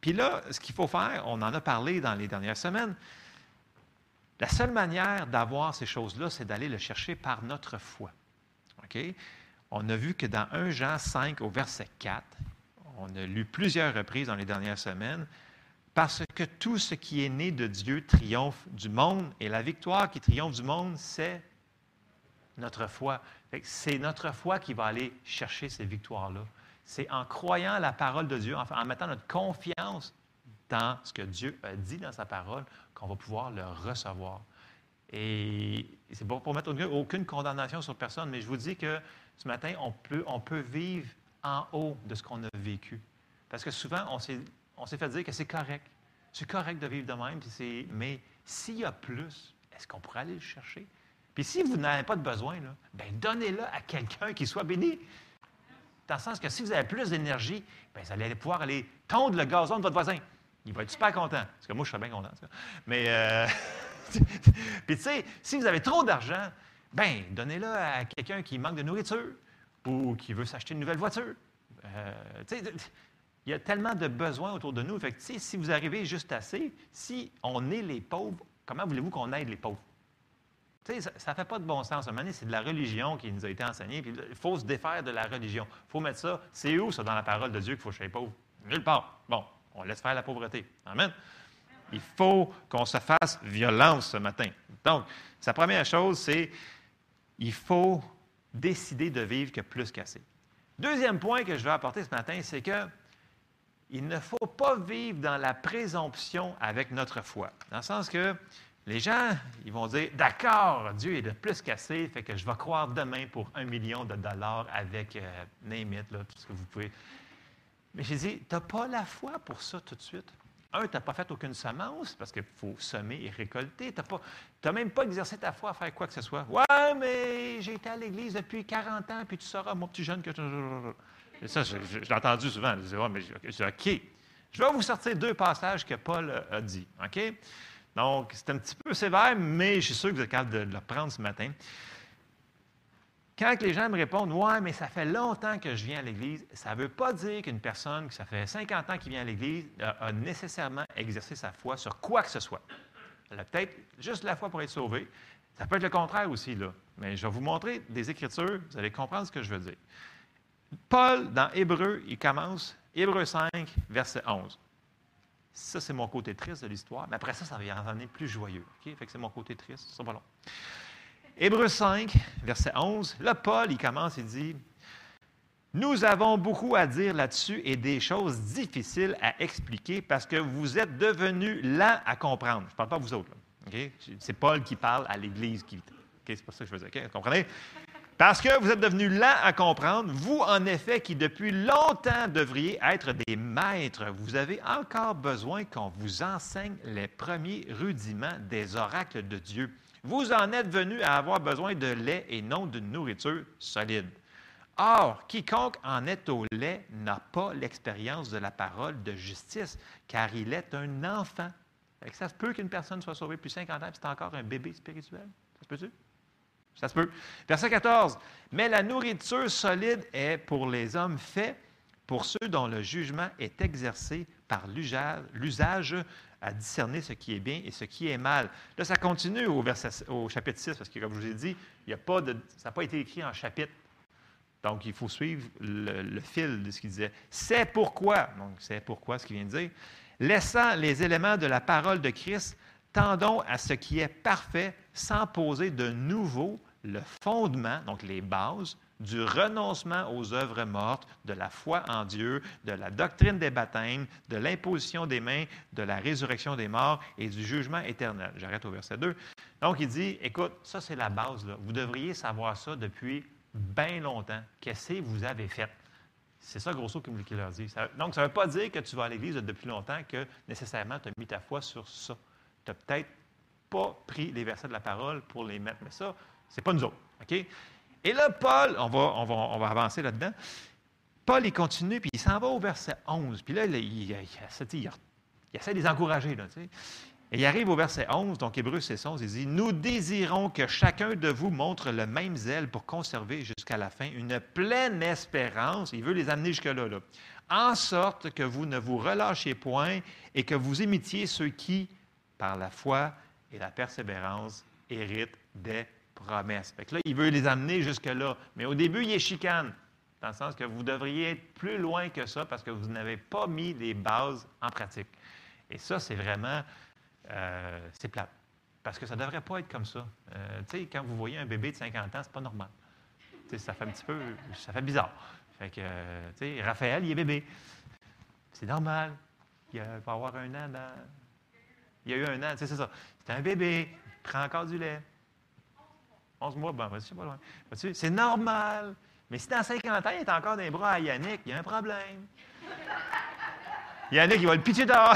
puis là, ce qu'il faut faire, on en a parlé dans les dernières semaines, la seule manière d'avoir ces choses-là, c'est d'aller le chercher par notre foi. OK? On a vu que dans 1 Jean 5 au verset 4, on a lu plusieurs reprises dans les dernières semaines, parce que tout ce qui est né de Dieu triomphe du monde, et la victoire qui triomphe du monde, c'est notre foi. C'est notre foi qui va aller chercher ces victoires-là. C'est en croyant la parole de Dieu, en, mettant notre confiance dans ce que Dieu a dit dans sa parole, qu'on va pouvoir le recevoir. Et c'est pas pour mettre aucune condamnation sur personne, mais je vous dis que ce matin, on peut, on peut vivre en haut de ce qu'on a vécu. Parce que souvent, on s'est fait dire que c'est correct. C'est correct de vivre de même, mais s'il y a plus, est-ce qu'on pourrait aller le chercher? Puis si vous n'avez pas de besoin, ben donnez-le à quelqu'un qui soit béni. Dans le sens que si vous avez plus d'énergie, ben vous allez pouvoir aller tondre le gazon de votre voisin. Il va être super content. Parce que moi, je serais bien content. Mais, euh, puis tu sais, si vous avez trop d'argent, ben donnez-le à quelqu'un qui manque de nourriture ou qui veut s'acheter une nouvelle voiture. Euh, il y a tellement de besoins autour de nous. Fait que, si vous arrivez juste assez, si on est les pauvres, comment voulez-vous qu'on aide les pauvres? ça ne fait pas de bon sens. À un moment c'est de la religion qui nous a été enseignée. il faut se défaire de la religion. Il faut mettre ça. C'est où, ça, dans la parole de Dieu qu'il faut chez les pauvres? Nulle part. Bon, on laisse faire la pauvreté. Amen. Il faut qu'on se fasse violence ce matin. Donc, sa première chose, c'est il faut décider de vivre que plus qu'assez. Deuxième point que je veux apporter ce matin, c'est que il ne faut pas vivre dans la présomption avec notre foi. Dans le sens que les gens, ils vont dire D'accord, Dieu est de plus qu'assez, fait que je vais croire demain pour un million de dollars avec euh, tout ce que vous pouvez. Mais j'ai dit Tu n'as pas la foi pour ça tout de suite. Un, tu n'as pas fait aucune semence parce qu'il faut semer et récolter. Tu n'as même pas exercé ta foi à faire quoi que ce soit. Ouais, mais j'ai été à l'Église depuis 40 ans, puis tu sauras, mon petit jeune, que. Ça, j'ai entendu souvent. Je dis, ouais, mais OK. Je vais vous sortir deux passages que Paul a dit. OK? Donc, c'est un petit peu sévère, mais je suis sûr que vous êtes capable de le prendre ce matin. Quand les gens me répondent Ouais, mais ça fait longtemps que je viens à l'Église, ça ne veut pas dire qu'une personne qui ça fait 50 ans qu'il vient à l'Église a, nécessairement exercé sa foi sur quoi que ce soit. Elle a peut-être juste la foi pour être sauvé. Ça peut être le contraire aussi, là. Mais je vais vous montrer des Écritures, vous allez comprendre ce que je veux dire. Paul, dans Hébreu, il commence, Hébreu 5, verset 11. Ça, c'est mon côté triste de l'histoire. Mais après ça, ça va en plus joyeux. C'est mon côté triste. Ça va long. Hébreu 5, verset 11. Là, Paul, il commence, il dit Nous avons beaucoup à dire là-dessus et des choses difficiles à expliquer parce que vous êtes devenus lents à comprendre. Je ne parle pas à vous autres. C'est Paul qui parle à l'Église. Qui... c'est pas ça que je veux dire. Comprenez? Parce que vous êtes devenus lents à comprendre, vous en effet qui depuis longtemps devriez être des maîtres, vous avez encore besoin qu'on vous enseigne les premiers rudiments des oracles de Dieu. Vous en êtes venus à avoir besoin de lait et non d'une nourriture solide. Or, quiconque en est au lait n'a pas l'expérience de la parole de justice, car il est un enfant. ça se peut qu'une personne soit sauvée depuis 50 ans et c'est encore un bébé spirituel? Ça se peut-tu? Ça se peut. Verset 14. Mais la nourriture solide est pour les hommes faits, pour ceux dont le jugement est exercé par l'usage à discerner ce qui est bien et ce qui est mal. Là, ça continue au, chapitre 6, parce que, comme je vous ai dit, il a pas de, ça n'a pas été écrit en chapitre. Donc, il faut suivre le fil de ce qu'il disait. C'est pourquoi, donc c'est pourquoi ce qu'il vient de dire, laissant les éléments de la parole de Christ, tendons à ce qui est parfait sans poser de nouveau le fondement, donc les bases, du renoncement aux œuvres mortes, de la foi en Dieu, de la doctrine des baptêmes, de l'imposition des mains, de la résurrection des morts et du jugement éternel. J'arrête au verset 2. Donc, il dit, écoute, ça c'est la base. Là. Vous devriez savoir ça depuis bien longtemps. Qu'est-ce que vous avez fait? C'est ça, grosso qu'il leur dit. donc, ça ne veut pas dire que tu vas à l'Église depuis longtemps que nécessairement tu as mis ta foi sur ça. Tu n'as peut-être pas pris les versets de la parole pour les mettre, mais ça, c'est pas nous autres. Et là, Paul, on va, on va, avancer là-dedans. Paul, il continue, puis il s'en va au verset 11. Puis là, il, il, essaie de les encourager. Là, et il arrive au verset 11, donc Hébreu 6, 11, il dit Nous désirons que chacun de vous montre le même zèle pour conserver jusqu'à la fin une pleine espérance. Il veut les amener jusque-là. Là, en sorte que vous ne vous relâchiez point et que vous imitiez ceux qui, par la foi et la persévérance, héritent des promesse. Fait là, il veut les amener jusque-là. Mais au début, il est chicane, dans le sens que vous devriez être plus loin que ça parce que vous n'avez pas mis les bases en pratique. Et ça, c'est vraiment, euh, c'est plate. Parce que ça ne devrait pas être comme ça. Euh, tu sais, quand vous voyez un bébé de 50 ans, c'est pas normal. Ça fait un petit peu, ça fait bizarre. Fait que, tu sais, Raphaël, il est bébé. C'est normal. Il va avoir un an dans... Il y a eu un an, c'est ça. C'est un bébé, il prend encore du lait. 11 mois, ben, vas-y, pas loin. C'est normal. Mais si dans 50 ans, il est encore dans les bras à Yannick, il y a un problème. Yannick, il va le pitcher dehors.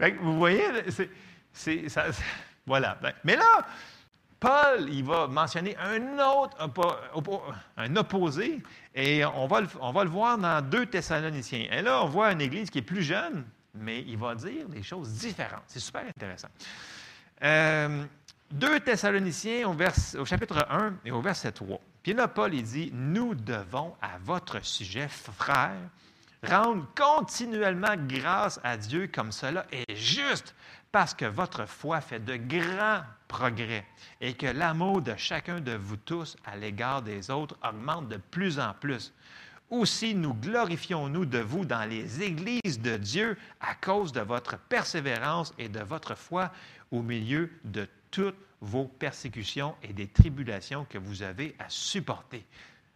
vous voyez, c'est, ça, voilà. Ben, mais là, Paul, il va mentionner un autre, un opposé, et on va, le, on va le voir dans deux Thessaloniciens. Et là, on voit une église qui est plus jeune, mais il va dire des choses différentes. C'est super intéressant. Euh, 2 Thessaloniciens au, chapitre 1 et au verset 3. Puis là, Paul, dit, nous devons à votre sujet, frères, rendre continuellement grâce à Dieu comme cela est juste, parce que votre foi fait de grands progrès et que l'amour de chacun de vous tous à l'égard des autres augmente de plus en plus. Aussi nous glorifions-nous de vous dans les églises de Dieu à cause de votre persévérance et de votre foi au milieu de toutes vos persécutions et des tribulations que vous avez à supporter.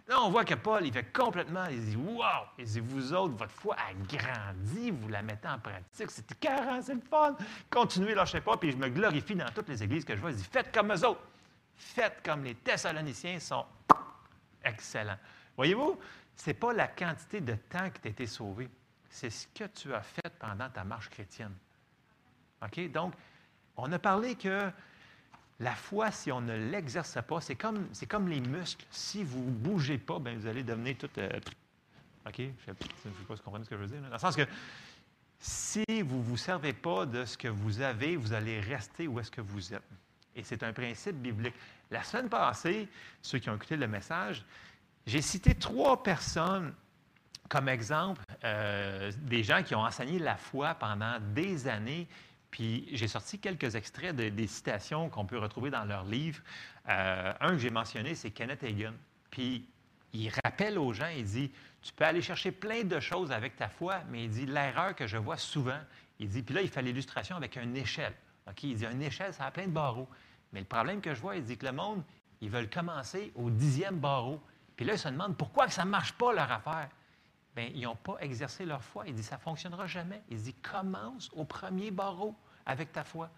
Là, on voit que Paul, il fait complètement, il dit Wow! Il dit Vous autres, votre foi a grandi, vous la mettez en pratique, c'est carré, c'est le fun. Continuez, lâchez pas, puis je me glorifie dans toutes les églises que je vois. Il dit Faites comme eux autres. Faites comme les Thessaloniciens sont excellents. Voyez-vous, ce n'est pas la quantité de temps que tu as été sauvé, c'est ce que tu as fait pendant ta marche chrétienne. OK? Donc, on a parlé que la foi, si on ne l'exerce pas, c'est comme, c'est comme les muscles. Si vous ne bougez pas, bien, vous allez devenir tout. Euh, OK? Je ne sais pas si vous comprenez ce que je veux dire. Dans le sens que si vous ne vous servez pas de ce que vous avez, vous allez rester où est-ce que vous êtes. Et c'est un principe biblique. La semaine passée, ceux qui ont écouté le message, j'ai cité trois personnes comme exemple euh, des gens qui ont enseigné la foi pendant des années puis j'ai sorti quelques extraits de, des citations qu'on peut retrouver dans leur livre. Euh, un que j'ai mentionné, c'est Kenneth Hagin. Puis il rappelle aux gens, il dit, tu peux aller chercher plein de choses avec ta foi, mais il dit, l'erreur que je vois souvent, il dit, puis là, il fait l'illustration avec une échelle. OK? Il dit, une échelle, ça a plein de barreaux. Mais le problème que je vois, il dit que le monde, ils veulent commencer au dixième barreau. Puis là, ils se demandent pourquoi ça ne marche pas leur affaire. Bien, ils n'ont pas exercé leur foi. Il dit, ça ne fonctionnera jamais. Il dit, commence au premier barreau avec ta foi.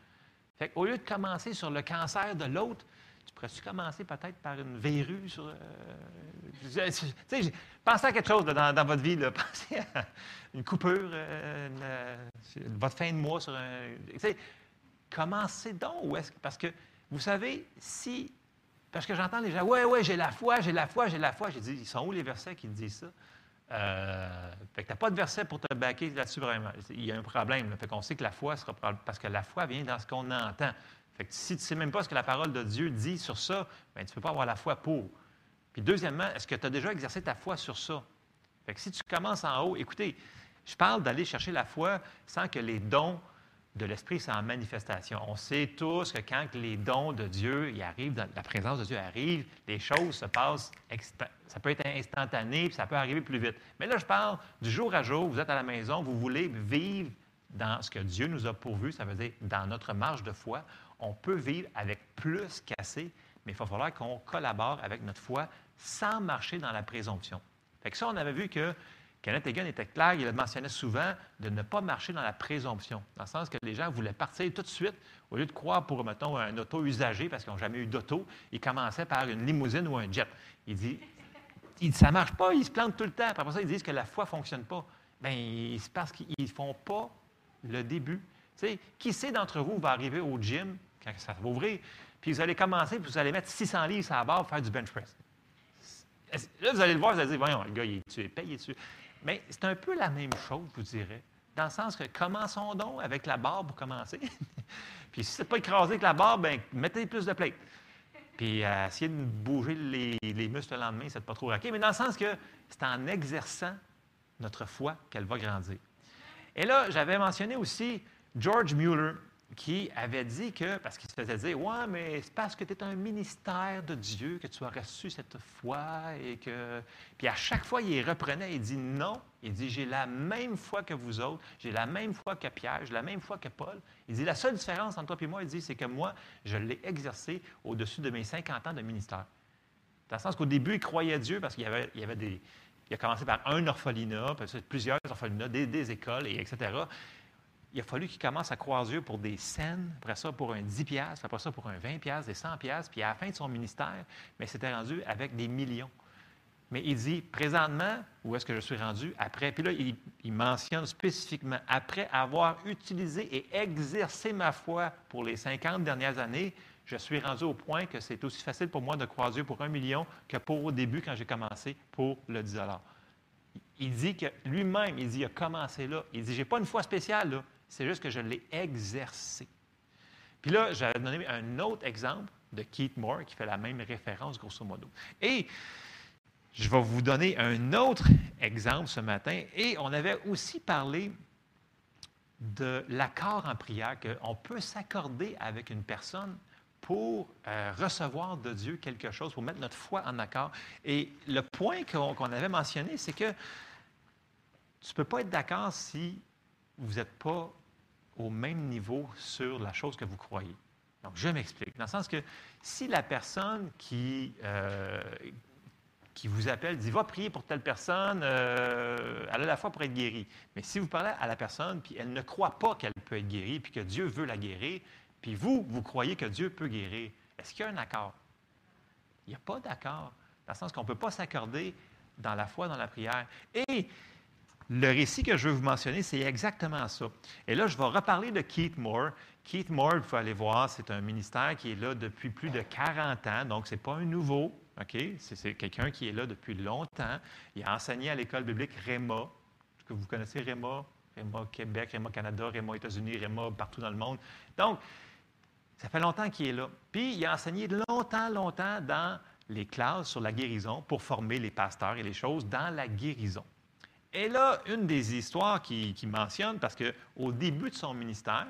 Fait au lieu de commencer sur le cancer de l'autre, Tu pourrais-tu commencer peut-être par une verrue sur. Euh, pensez à quelque chose dans, votre vie. Pensez à une coupure, euh, votre fin de mois sur un. Commencez donc. Où est parce que, vous savez, si. Parce que j'entends les gens, ouais, ouais, j'ai la foi, j'ai la foi, j'ai la foi. J'ai dit, ils sont où les versets qui disent ça? Euh, fait que tu n'as pas de verset pour te baquer là-dessus vraiment. Il y a un problème. Fait qu'on sait que la foi sera parce que la foi vient dans ce qu'on entend. Fait que si tu ne sais même pas ce que la parole de Dieu dit sur ça, bien, tu ne peux pas avoir la foi pour. Puis deuxièmement, est-ce que tu as déjà exercé ta foi sur ça? Fait que si tu commences en haut, écoutez, je parle d'aller chercher la foi sans que les dons de l'Esprit soient en manifestation. On sait tous que quand les dons de Dieu y arrivent, la présence de Dieu arrive, les choses se passent, ça peut être instantané, puis ça peut arriver plus vite. Mais là, je parle du jour à jour, vous êtes à la maison, vous voulez vivre dans ce que Dieu nous a pourvu, ça veut dire dans notre marge de foi, on peut vivre avec plus qu'assez, mais il va falloir qu'on collabore avec notre foi sans marcher dans la présomption. Fait que ça, on avait vu que Kenneth Hagin était clair, il mentionnait souvent de ne pas marcher dans la présomption, dans le sens que les gens voulaient partir tout de suite, au lieu de croire pour, mettons, un auto usagé, parce qu'ils n'ont jamais eu d'auto, ils commençaient par une limousine ou un jet. Il dit, ça ne marche pas, ils se plantent tout le temps. Après ça, ils disent que la foi ne fonctionne pas. Bien, c'est parce qu'ils ne font pas le début. Tu qui sait d'entre vous va arriver au gym quand ça va ouvrir, puis vous allez commencer, puis vous allez mettre 600 livres à la barre pour faire du bench press? Là, vous allez le voir, vous allez dire, voyons, le gars, il est tué, payé dessus. Mais c'est un peu la même chose, je vous dirais. Dans le sens que commençons donc avec la barre pour commencer. puis si ce n'est pas écrasé avec la barre, bien, mettez plus de plates. Puis euh, essayez de bouger les, muscles le lendemain, c'est pas trop raqué. Mais dans le sens que c'est en exerçant notre foi qu'elle va grandir. Et là, j'avais mentionné aussi George Mueller, qui avait dit que, parce qu'il se faisait dire, ouais, mais c'est parce que tu es un ministère de Dieu que tu as reçu cette foi et que. Puis à chaque fois, il reprenait, il dit non. Il dit, j'ai la même foi que vous autres, j'ai la même foi que Pierre, j'ai la même foi que Paul. Il dit, la seule différence entre toi et moi, il dit, c'est que moi, je l'ai exercé au-dessus de mes 50 ans de ministère. Dans le sens qu'au début, il croyait Dieu parce qu'il y avait, il avait des. Il a commencé par un orphelinat, puis plusieurs orphelinats, des, des écoles, et etc il a fallu qu'il commence à croire Dieu pour des scènes, après ça pour un 10 piastres, après ça pour un 20 piastres, des 100 piastres, puis à la fin de son ministère, mais c'était rendu avec des millions. Mais il dit, présentement, où est-ce que je suis rendu après? Puis là, il, mentionne spécifiquement, après avoir utilisé et exercé ma foi pour les 50 dernières années, je suis rendu au point que c'est aussi facile pour moi de croire Dieu pour un million que pour au début quand j'ai commencé pour le 10 Il dit que lui-même, il dit, il a commencé là. Il dit, j'ai pas une foi spéciale, là. C'est juste que je l'ai exercé. Puis là, j'avais donné un autre exemple de Keith Moore qui fait la même référence, grosso modo. Et je vais vous donner un autre exemple ce matin. Et on avait aussi parlé de l'accord en prière, qu'on peut s'accorder avec une personne pour euh, recevoir de Dieu quelque chose, pour mettre notre foi en accord. Et le point qu'on avait mentionné, c'est que tu ne peux pas être d'accord si vous n'êtes pas au même niveau sur la chose que vous croyez. Donc, je m'explique. Dans le sens que si la personne qui, euh, qui vous appelle dit Va prier pour telle personne, euh, elle a la foi pour être guérie. Mais si vous parlez à la personne, puis elle ne croit pas qu'elle peut être guérie, puis que Dieu veut la guérir, puis vous, vous croyez que Dieu peut guérir, est-ce qu'il y a un accord? Il n'y a pas d'accord. Dans le sens qu'on ne peut pas s'accorder dans la foi, dans la prière. Et le récit que je veux vous mentionner, c'est exactement ça. Et là, je vais reparler de Keith Moore. Keith Moore, il faut aller voir, c'est un ministère qui est là depuis plus de 40 ans, donc ce n'est pas un nouveau. OK? C'est quelqu'un qui est là depuis longtemps. Il a enseigné à l'école biblique REMA. Que vous connaissez REMA? REMA Québec, REMA Canada, REMA États-Unis, REMA partout dans le monde. Donc, ça fait longtemps qu'il est là. Puis, il a enseigné longtemps, longtemps dans les classes sur la guérison pour former les pasteurs et les choses dans la guérison. Et là, une des histoires qu'il qui mentionne, parce qu'au début de son ministère,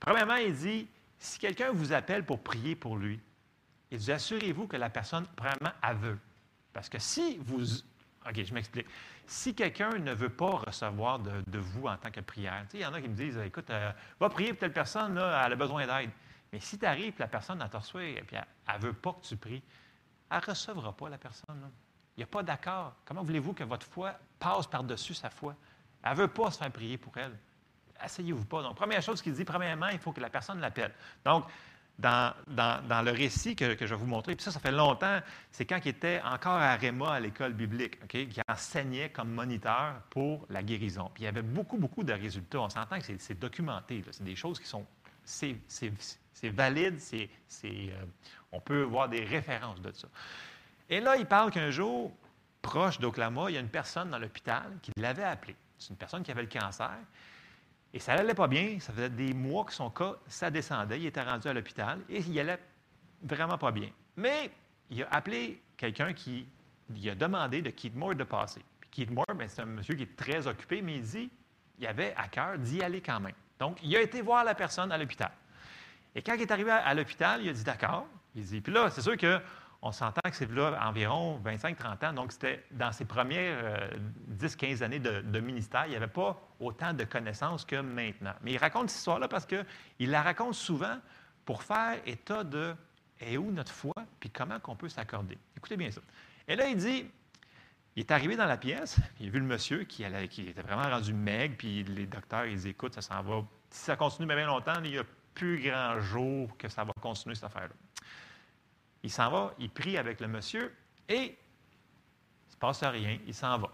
premièrement, il dit, si quelqu'un vous appelle pour prier pour lui, il dit, assurez-vous que la personne, premièrement, veut. Parce que si vous... OK, je m'explique. Si quelqu'un ne veut pas recevoir de, vous en tant que prière, il y en a qui me disent, écoute, euh, va prier pour telle personne, elle a besoin d'aide. Mais si tu arrives, la personne, elle te reçoit, et puis elle ne veut pas que tu pries, elle ne recevra pas la personne. Il n'y a pas d'accord. Comment voulez-vous que votre foi passe par-dessus sa foi? Elle ne veut pas se faire prier pour elle. Asseyez-vous pas. Donc, première chose qu'il dit, premièrement, il faut que la personne l'appelle. Donc, dans, dans, le récit que, je vais vous montrer, puis ça, ça fait longtemps, c'est quand il était encore à Réma à l'école biblique, OK, qui enseignait comme moniteur pour la guérison. Puis il y avait beaucoup, beaucoup de résultats. On s'entend que c'est documenté. C'est des choses qui sont. C'est valide, c'est, euh, on peut voir des références de ça. Et là, il parle qu'un jour, proche d'Oklahoma, il y a une personne dans l'hôpital qui l'avait appelé. C'est une personne qui avait le cancer. Et ça n'allait pas bien. Ça faisait des mois que son cas, ça descendait. Il était rendu à l'hôpital et il allait vraiment pas bien. Mais il a appelé quelqu'un qui il a demandé de Keith Moore de passer. Puis Keith Moore, ben, c'est un monsieur qui est très occupé, mais il dit il avait à cœur d'y aller quand même. Donc, il a été voir la personne à l'hôpital. Et quand il est arrivé à, l'hôpital, il a dit d'accord. Il dit, puis là, c'est sûr que on s'entend que c'est là environ 25-30 ans, donc c'était dans ses premières 10-15 euh, années de, ministère, il n'y avait pas autant de connaissances que maintenant. Mais il raconte cette histoire-là parce qu'il la raconte souvent pour faire état de est où notre foi, puis comment qu'on peut s'accorder. Écoutez bien ça. Et là, il dit, il est arrivé dans la pièce, il a vu le monsieur qui, qui était vraiment rendu maigre, puis les docteurs, ils écoutent, ça s'en va. Si ça continue bien longtemps, il n'y a plus grand jour que ça va continuer cette affaire-là. Il s'en va, il prie avec le monsieur et il ne se passe rien, il s'en va.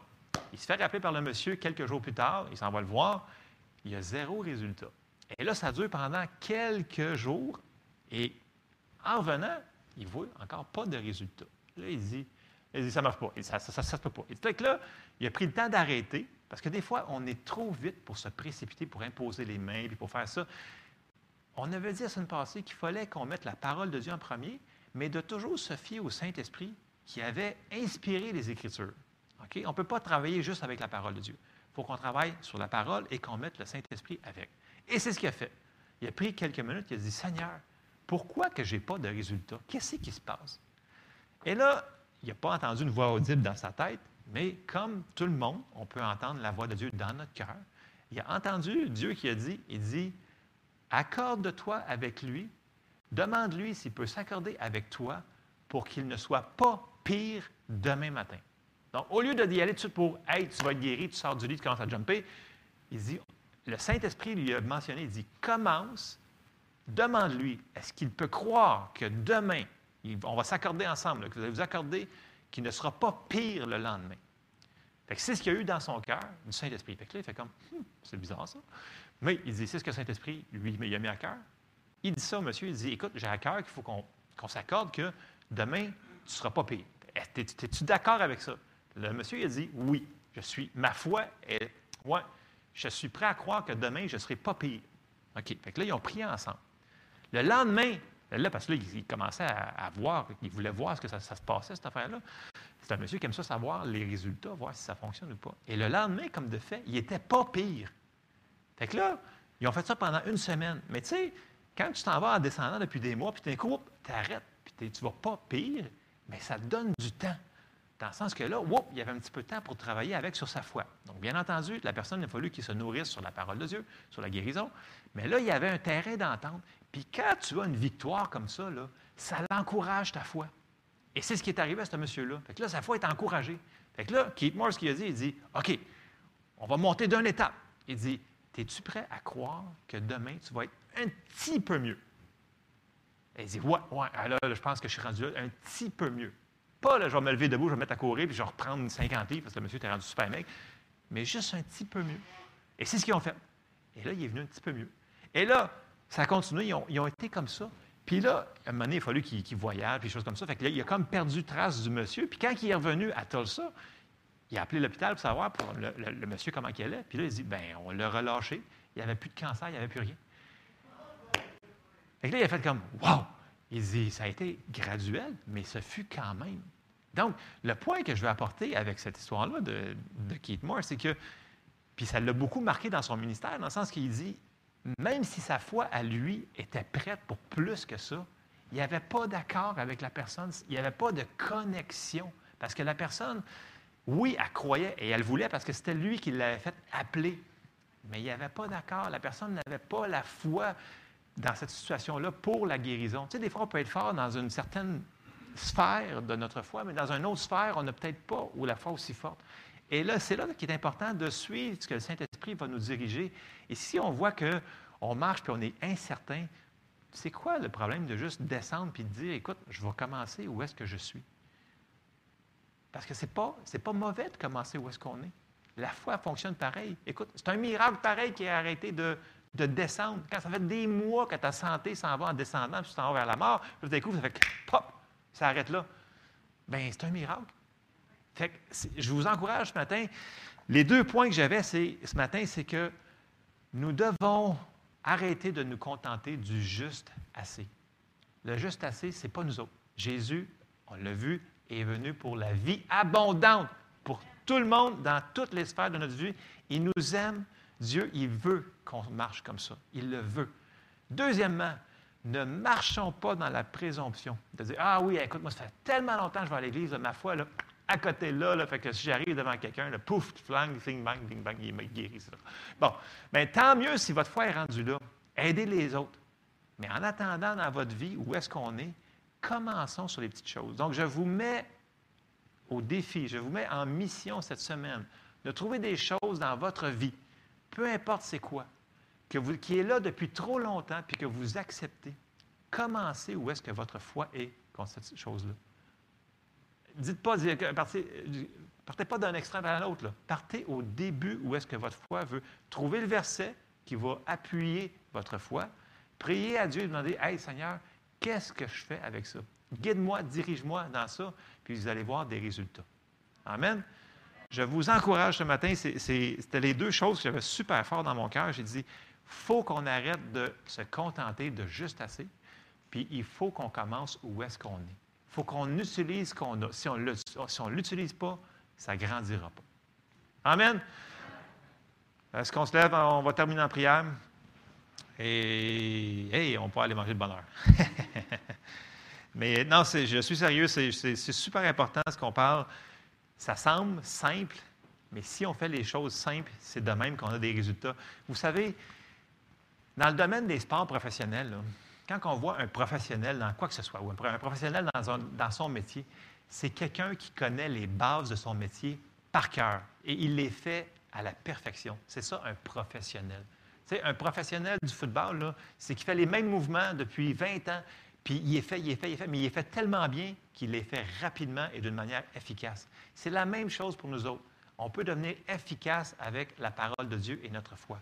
Il se fait rappeler par le monsieur quelques jours plus tard, il s'en va le voir, il y a zéro résultat. Et là, ça dure pendant quelques jours et en revenant, il ne voit encore pas de résultat. Là, il dit, ça ne marche pas, ça ne se peut pas. Et là, il a pris le temps d'arrêter parce que des fois, on est trop vite pour se précipiter, pour imposer les mains, puis pour faire ça. On avait dit la semaine passée qu'il fallait qu'on mette la parole de Dieu en premier, mais de toujours se fier au Saint-Esprit qui avait inspiré les Écritures. On ne peut pas travailler juste avec la parole de Dieu. Il faut qu'on travaille sur la parole et qu'on mette le Saint-Esprit avec. Et c'est ce qu'il a fait. Il a pris quelques minutes, il a dit, Seigneur, pourquoi que je n'ai pas de résultat? Qu'est-ce qui se passe? Et là, il n'a pas entendu une voix audible dans sa tête, mais comme tout le monde, on peut entendre la voix de Dieu dans notre cœur. Il a entendu Dieu qui a dit, il dit, accorde-toi avec lui Demande-lui s'il peut s'accorder avec toi pour qu'il ne soit pas pire demain matin. Donc, au lieu d'y aller tout de suite pour Hey, tu vas être guéri, tu sors du lit, tu commences à jumper, il dit le Saint-Esprit lui a mentionné il dit commence, demande-lui est-ce qu'il peut croire que demain, on va s'accorder ensemble, que vous allez vous accorder qu'il ne sera pas pire le lendemain? c'est ce qu'il y a eu dans son cœur, du Saint-Esprit. Fait que là, il fait comme, hum, c'est bizarre ça. Mais il dit, c'est ce que le Saint-Esprit lui il a mis à cœur. Il dit ça au monsieur, il dit, écoute, j'ai à cœur qu'il faut qu'on s'accorde que demain, tu ne seras pas payé. Es-tu d'accord avec ça? Le monsieur, il dit, oui, je suis, ma foi est, ouais, je suis prêt à croire que demain, je ne serai pas payé. OK. Fait que là, ils ont prié ensemble. Le lendemain, là, parce que là, il, commençait à, voir, il voulait voir ce que ça, se passait, cette affaire-là. C'est un monsieur qui aime ça savoir les résultats, voir si ça fonctionne ou pas. Et le lendemain, comme de fait, il n'était pas pire. Fait que là, ils ont fait ça pendant une semaine. Mais tu sais, quand tu t'en vas en descendant depuis des mois, puis d'un coup, tu arrêtes, puis tu ne vas pas pire, mais ça te donne du temps. Dans le sens que là, il y avait un petit peu de temps pour travailler avec sur sa foi. Donc, bien entendu, la personne, il a fallu qu'il se nourrisse sur la parole de Dieu, sur la guérison. Mais là, il y avait un terrain d'entente. Puis quand tu as une victoire comme ça, là, ça l'encourage ta foi. Et c'est ce qui est arrivé à ce monsieur-là. Fait que là, sa foi est encouragée. Fait que là, Keith Moore, ce qu'il a dit, il dit OK, on va monter d'une étape. Il dit Es-tu prêt à croire que demain, tu vas être un petit peu mieux. Elle dit Ouais, ouais, alors je pense que je suis rendu là un petit peu mieux. Pas là, je vais me lever debout, je vais me mettre à courir, puis je vais reprendre une 50 livres parce que le monsieur était rendu super mec, mais juste un petit peu mieux. Et c'est ce qu'ils ont fait. Et là, il est venu un petit peu mieux. Et là, ça a continué, ils ont, été comme ça. Puis là, à un moment donné, il a fallu qu'il voyage, puis des choses comme ça. Fait que là, il a comme perdu trace du monsieur. Puis quand il est revenu à Tulsa, il a appelé l'hôpital pour savoir pour le, monsieur comment il allait. Puis là, il dit, ben on l'a relâché. Il n'y avait plus de cancer, il n'y avait plus rien. Et là, il a fait comme Wow! Il dit Ça a été graduel, mais ce fut quand même. Donc, le point que je veux apporter avec cette histoire-là de, Keith Moore, c'est que, puis ça l'a beaucoup marqué dans son ministère, dans le sens qu'il dit même si sa foi à lui était prête pour plus que ça, il n'y avait pas d'accord avec la personne, il n'y avait pas de connexion. Parce que la personne, oui, elle croyait et elle voulait parce que c'était lui qui l'avait fait appeler. Mais il n'y avait pas d'accord. La personne n'avait pas la foi dans cette situation-là pour la guérison. Tu sais, des fois, on peut être fort dans une certaine sphère de notre foi, mais dans une autre sphère, on n'a peut-être pas ou la foi aussi forte. Et là, c'est là qu'il est important de suivre ce que le Saint-Esprit va nous diriger. Et si on voit qu'on marche puis on est incertain, c'est quoi le problème de juste descendre puis de dire, écoute, je vais commencer où est-ce que je suis? Parce que ce n'est pas, pas mauvais de commencer où est-ce qu'on est. La foi fonctionne pareil. Écoute, c'est un miracle pareil qui a arrêté de, descendre. Quand ça fait des mois que ta santé s'en va en descendant, puis tu t'en vas vers la mort, puis d'un coup, ça fait pop, ça arrête là. Bien, c'est un miracle. Fait je vous encourage ce matin. Les deux points que j'avais ce matin, c'est que nous devons arrêter de nous contenter du juste assez. Le juste assez, ce n'est pas nous autres. Jésus, on l'a vu, est venu pour la vie abondante, pour tout le monde, dans toutes les sphères de notre vie. Il nous aime. Dieu, il veut qu'on marche comme ça. Il le veut. Deuxièmement, ne marchons pas dans la présomption. De dire, ah oui, écoute, moi, ça fait tellement longtemps que je vais à l'église, ma foi, là, à côté là, là, fait que si j'arrive devant quelqu'un, le pouf, flang, bing, bang, bing, bang, il me guérit. Bon, bien, tant mieux si votre foi est rendue là. Aidez les autres. Mais en attendant dans votre vie, où est-ce qu'on est, commençons sur les petites choses. Donc, je vous mets au défi, je vous mets en mission cette semaine de trouver des choses dans votre vie, peu importe c'est quoi, qui est là depuis trop longtemps, puis que vous acceptez. Commencez où est-ce que votre foi est contre cette chose-là dites pas, partez, pas d'un extrême à l'autre. Partez au début où est-ce que votre foi veut. trouver le verset qui va appuyer votre foi. Priez à Dieu et demandez Hey Seigneur, qu'est-ce que je fais avec ça? Guide-moi, dirige-moi dans ça, puis vous allez voir des résultats. Amen. Je vous encourage ce matin, c'était les deux choses que j'avais super fort dans mon cœur. J'ai dit, faut qu'on arrête de se contenter de juste assez, puis il faut qu'on commence où est-ce qu'on est faut qu'on utilise ce qu'on a. Si on ne l'utilise pas, ça ne grandira pas. Amen. Est-ce qu'on se lève? On va terminer en prière. Et hey, on peut aller manger de bonheur. Mais non, je suis sérieux, c'est super important ce qu'on parle. Ça semble simple, mais si on fait les choses simples, c'est de même qu'on a des résultats. Vous savez, dans le domaine des sports professionnels, quand on voit un professionnel dans quoi que ce soit, ou un professionnel dans, son métier, c'est quelqu'un qui connaît les bases de son métier par cœur et il les fait à la perfection. C'est ça un professionnel. Tu un professionnel du football, c'est qu'il fait les mêmes mouvements depuis 20 ans, puis il est fait, il est fait, il est fait, mais il est fait tellement bien qu'il les fait rapidement et d'une manière efficace. C'est la même chose pour nous autres. On peut devenir efficace avec la parole de Dieu et notre foi.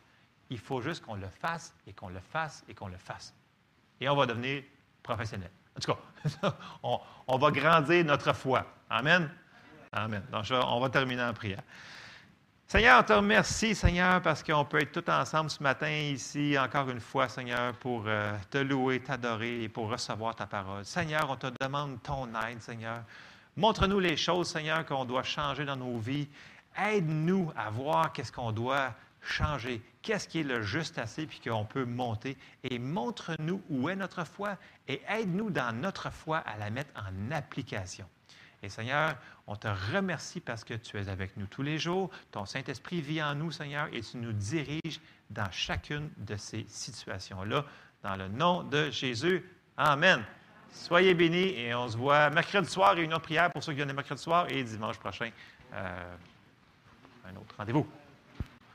Il faut juste qu'on le fasse et qu'on le fasse et qu'on le fasse et on va devenir professionnel. En tout cas, on, va grandir notre foi. Amen. Amen. Donc, on va terminer en prière. Seigneur, on te remercie, Seigneur, parce qu'on peut être tous ensemble ce matin ici, encore une fois, Seigneur, pour euh, te louer, t'adorer et pour recevoir ta parole. Seigneur, on te demande ton aide, Seigneur. Montre-nous les choses, Seigneur, qu'on doit changer dans nos vies. Aide-nous à voir qu'est-ce qu'on doit changer. Qu'est-ce qui est le juste assez puis qu'on peut monter? Et montre-nous où est notre foi et aide-nous dans notre foi à la mettre en application. Et Seigneur, on te remercie parce que tu es avec nous tous les jours. Ton Saint-Esprit vit en nous, Seigneur, et tu nous diriges dans chacune de ces situations-là. Dans le nom de Jésus. Amen. Soyez bénis et on se voit mercredi soir, réunion de prière pour ceux qui viennent mercredi soir et dimanche prochain, euh, un autre rendez-vous.